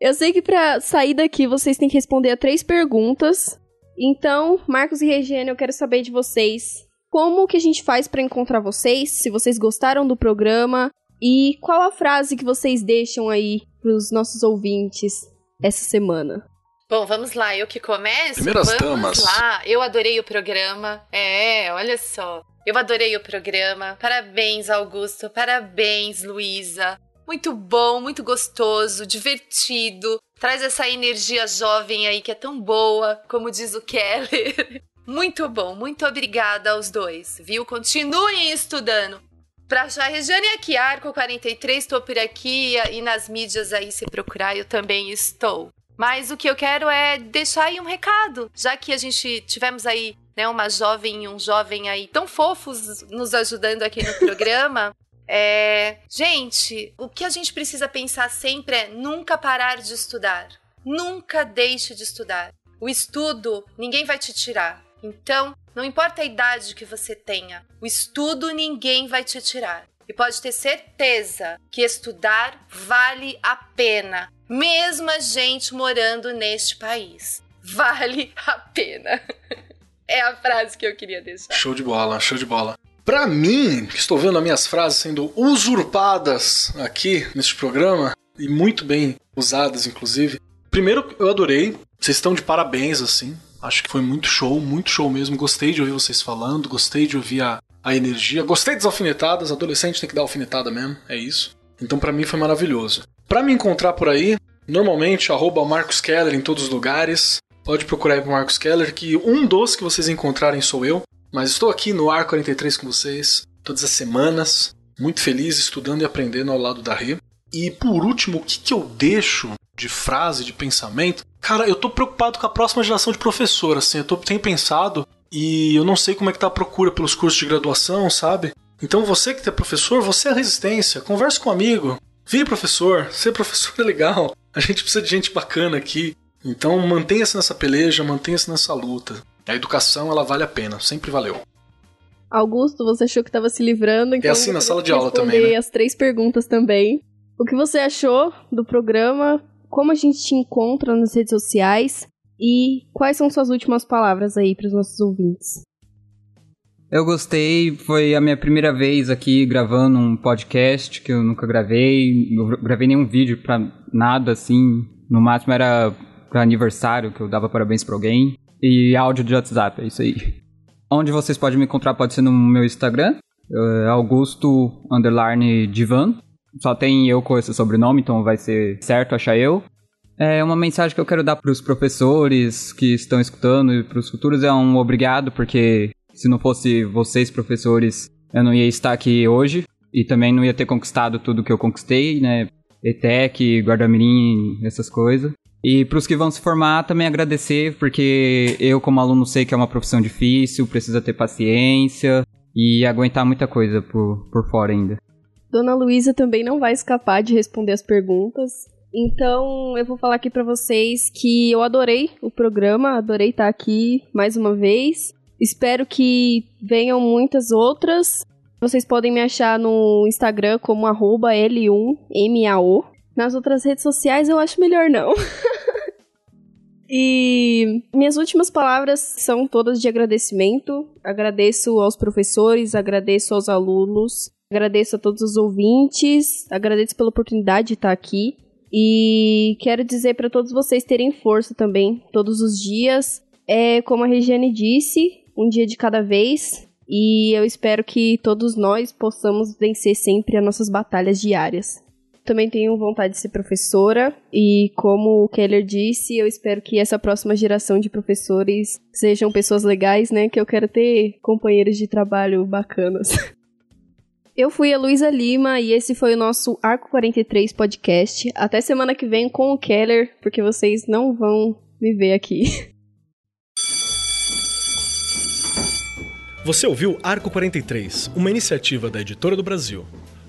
Eu sei que para sair daqui vocês têm que responder a três perguntas. Então, Marcos e Regiane, eu quero saber de vocês como que a gente faz para encontrar vocês, se vocês gostaram do programa e qual a frase que vocês deixam aí pros nossos ouvintes essa semana. Bom, vamos lá, eu que começo? Primeiras vamos damas. lá, eu adorei o programa. É, olha só. Eu adorei o programa. Parabéns, Augusto. Parabéns, Luísa. Muito bom, muito gostoso, divertido. Traz essa energia jovem aí que é tão boa, como diz o Keller. Muito bom, muito obrigada aos dois, viu? Continuem estudando. Pra achar Regiane aqui, Arco 43, estou por aqui e nas mídias aí, se procurar, eu também estou. Mas o que eu quero é deixar aí um recado, já que a gente tivemos aí né, uma jovem e um jovem aí tão fofos nos ajudando aqui no programa. É, gente, o que a gente precisa pensar sempre é nunca parar de estudar. Nunca deixe de estudar. O estudo ninguém vai te tirar. Então, não importa a idade que você tenha, o estudo ninguém vai te tirar. E pode ter certeza que estudar vale a pena, mesmo a gente morando neste país. Vale a pena. É a frase que eu queria deixar. Show de bola, show de bola. Pra mim, que estou vendo as minhas frases sendo usurpadas aqui neste programa, e muito bem usadas, inclusive. Primeiro, eu adorei. Vocês estão de parabéns, assim. Acho que foi muito show, muito show mesmo. Gostei de ouvir vocês falando, gostei de ouvir a, a energia. Gostei das alfinetadas. Adolescente tem que dar alfinetada mesmo, é isso. Então, pra mim, foi maravilhoso. Pra me encontrar por aí, normalmente, arroba Marcos Keller em todos os lugares. Pode procurar pro Marcos Keller, que um dos que vocês encontrarem sou eu. Mas estou aqui no Ar 43 com vocês todas as semanas, muito feliz estudando e aprendendo ao lado da Rê. E por último, o que, que eu deixo de frase, de pensamento? Cara, eu tô preocupado com a próxima geração de professor, assim, eu tô, tenho pensado e eu não sei como é que tá a procura pelos cursos de graduação, sabe? Então você que é professor, você é a resistência, converse com um amigo, vire professor, ser professor é legal, a gente precisa de gente bacana aqui. Então mantenha-se nessa peleja, mantenha-se nessa luta. A educação, ela vale a pena, sempre valeu. Augusto, você achou que estava se livrando, então É assim na você sala de aula também, né? as três perguntas também. O que você achou do programa? Como a gente te encontra nas redes sociais? E quais são suas últimas palavras aí para os nossos ouvintes? Eu gostei, foi a minha primeira vez aqui gravando um podcast que eu nunca gravei. Não gravei nenhum vídeo pra nada assim. No máximo era aniversário que eu dava parabéns pra alguém. E áudio de WhatsApp, é isso aí. Onde vocês podem me encontrar pode ser no meu Instagram, é Augusto Underline Divan. Só tem eu com esse sobrenome, então vai ser certo achar eu. É uma mensagem que eu quero dar para os professores que estão escutando e para os futuros é um obrigado, porque se não fosse vocês, professores, eu não ia estar aqui hoje e também não ia ter conquistado tudo que eu conquistei, né? ETEC, Guarda-Mirim, essas coisas. E para os que vão se formar, também agradecer, porque eu, como aluno, sei que é uma profissão difícil, precisa ter paciência e aguentar muita coisa por, por fora ainda. Dona Luísa também não vai escapar de responder as perguntas. Então, eu vou falar aqui para vocês que eu adorei o programa, adorei estar aqui mais uma vez. Espero que venham muitas outras. Vocês podem me achar no Instagram como arroba L1MAO. Nas outras redes sociais eu acho melhor não. e minhas últimas palavras são todas de agradecimento. Agradeço aos professores, agradeço aos alunos, agradeço a todos os ouvintes, agradeço pela oportunidade de estar aqui. E quero dizer para todos vocês terem força também, todos os dias. É como a Regiane disse, um dia de cada vez. E eu espero que todos nós possamos vencer sempre as nossas batalhas diárias. Também tenho vontade de ser professora e como o Keller disse, eu espero que essa próxima geração de professores sejam pessoas legais, né? Que eu quero ter companheiros de trabalho bacanas. Eu fui a Luísa Lima e esse foi o nosso Arco 43 podcast. Até semana que vem com o Keller, porque vocês não vão me ver aqui. Você ouviu Arco 43, uma iniciativa da Editora do Brasil.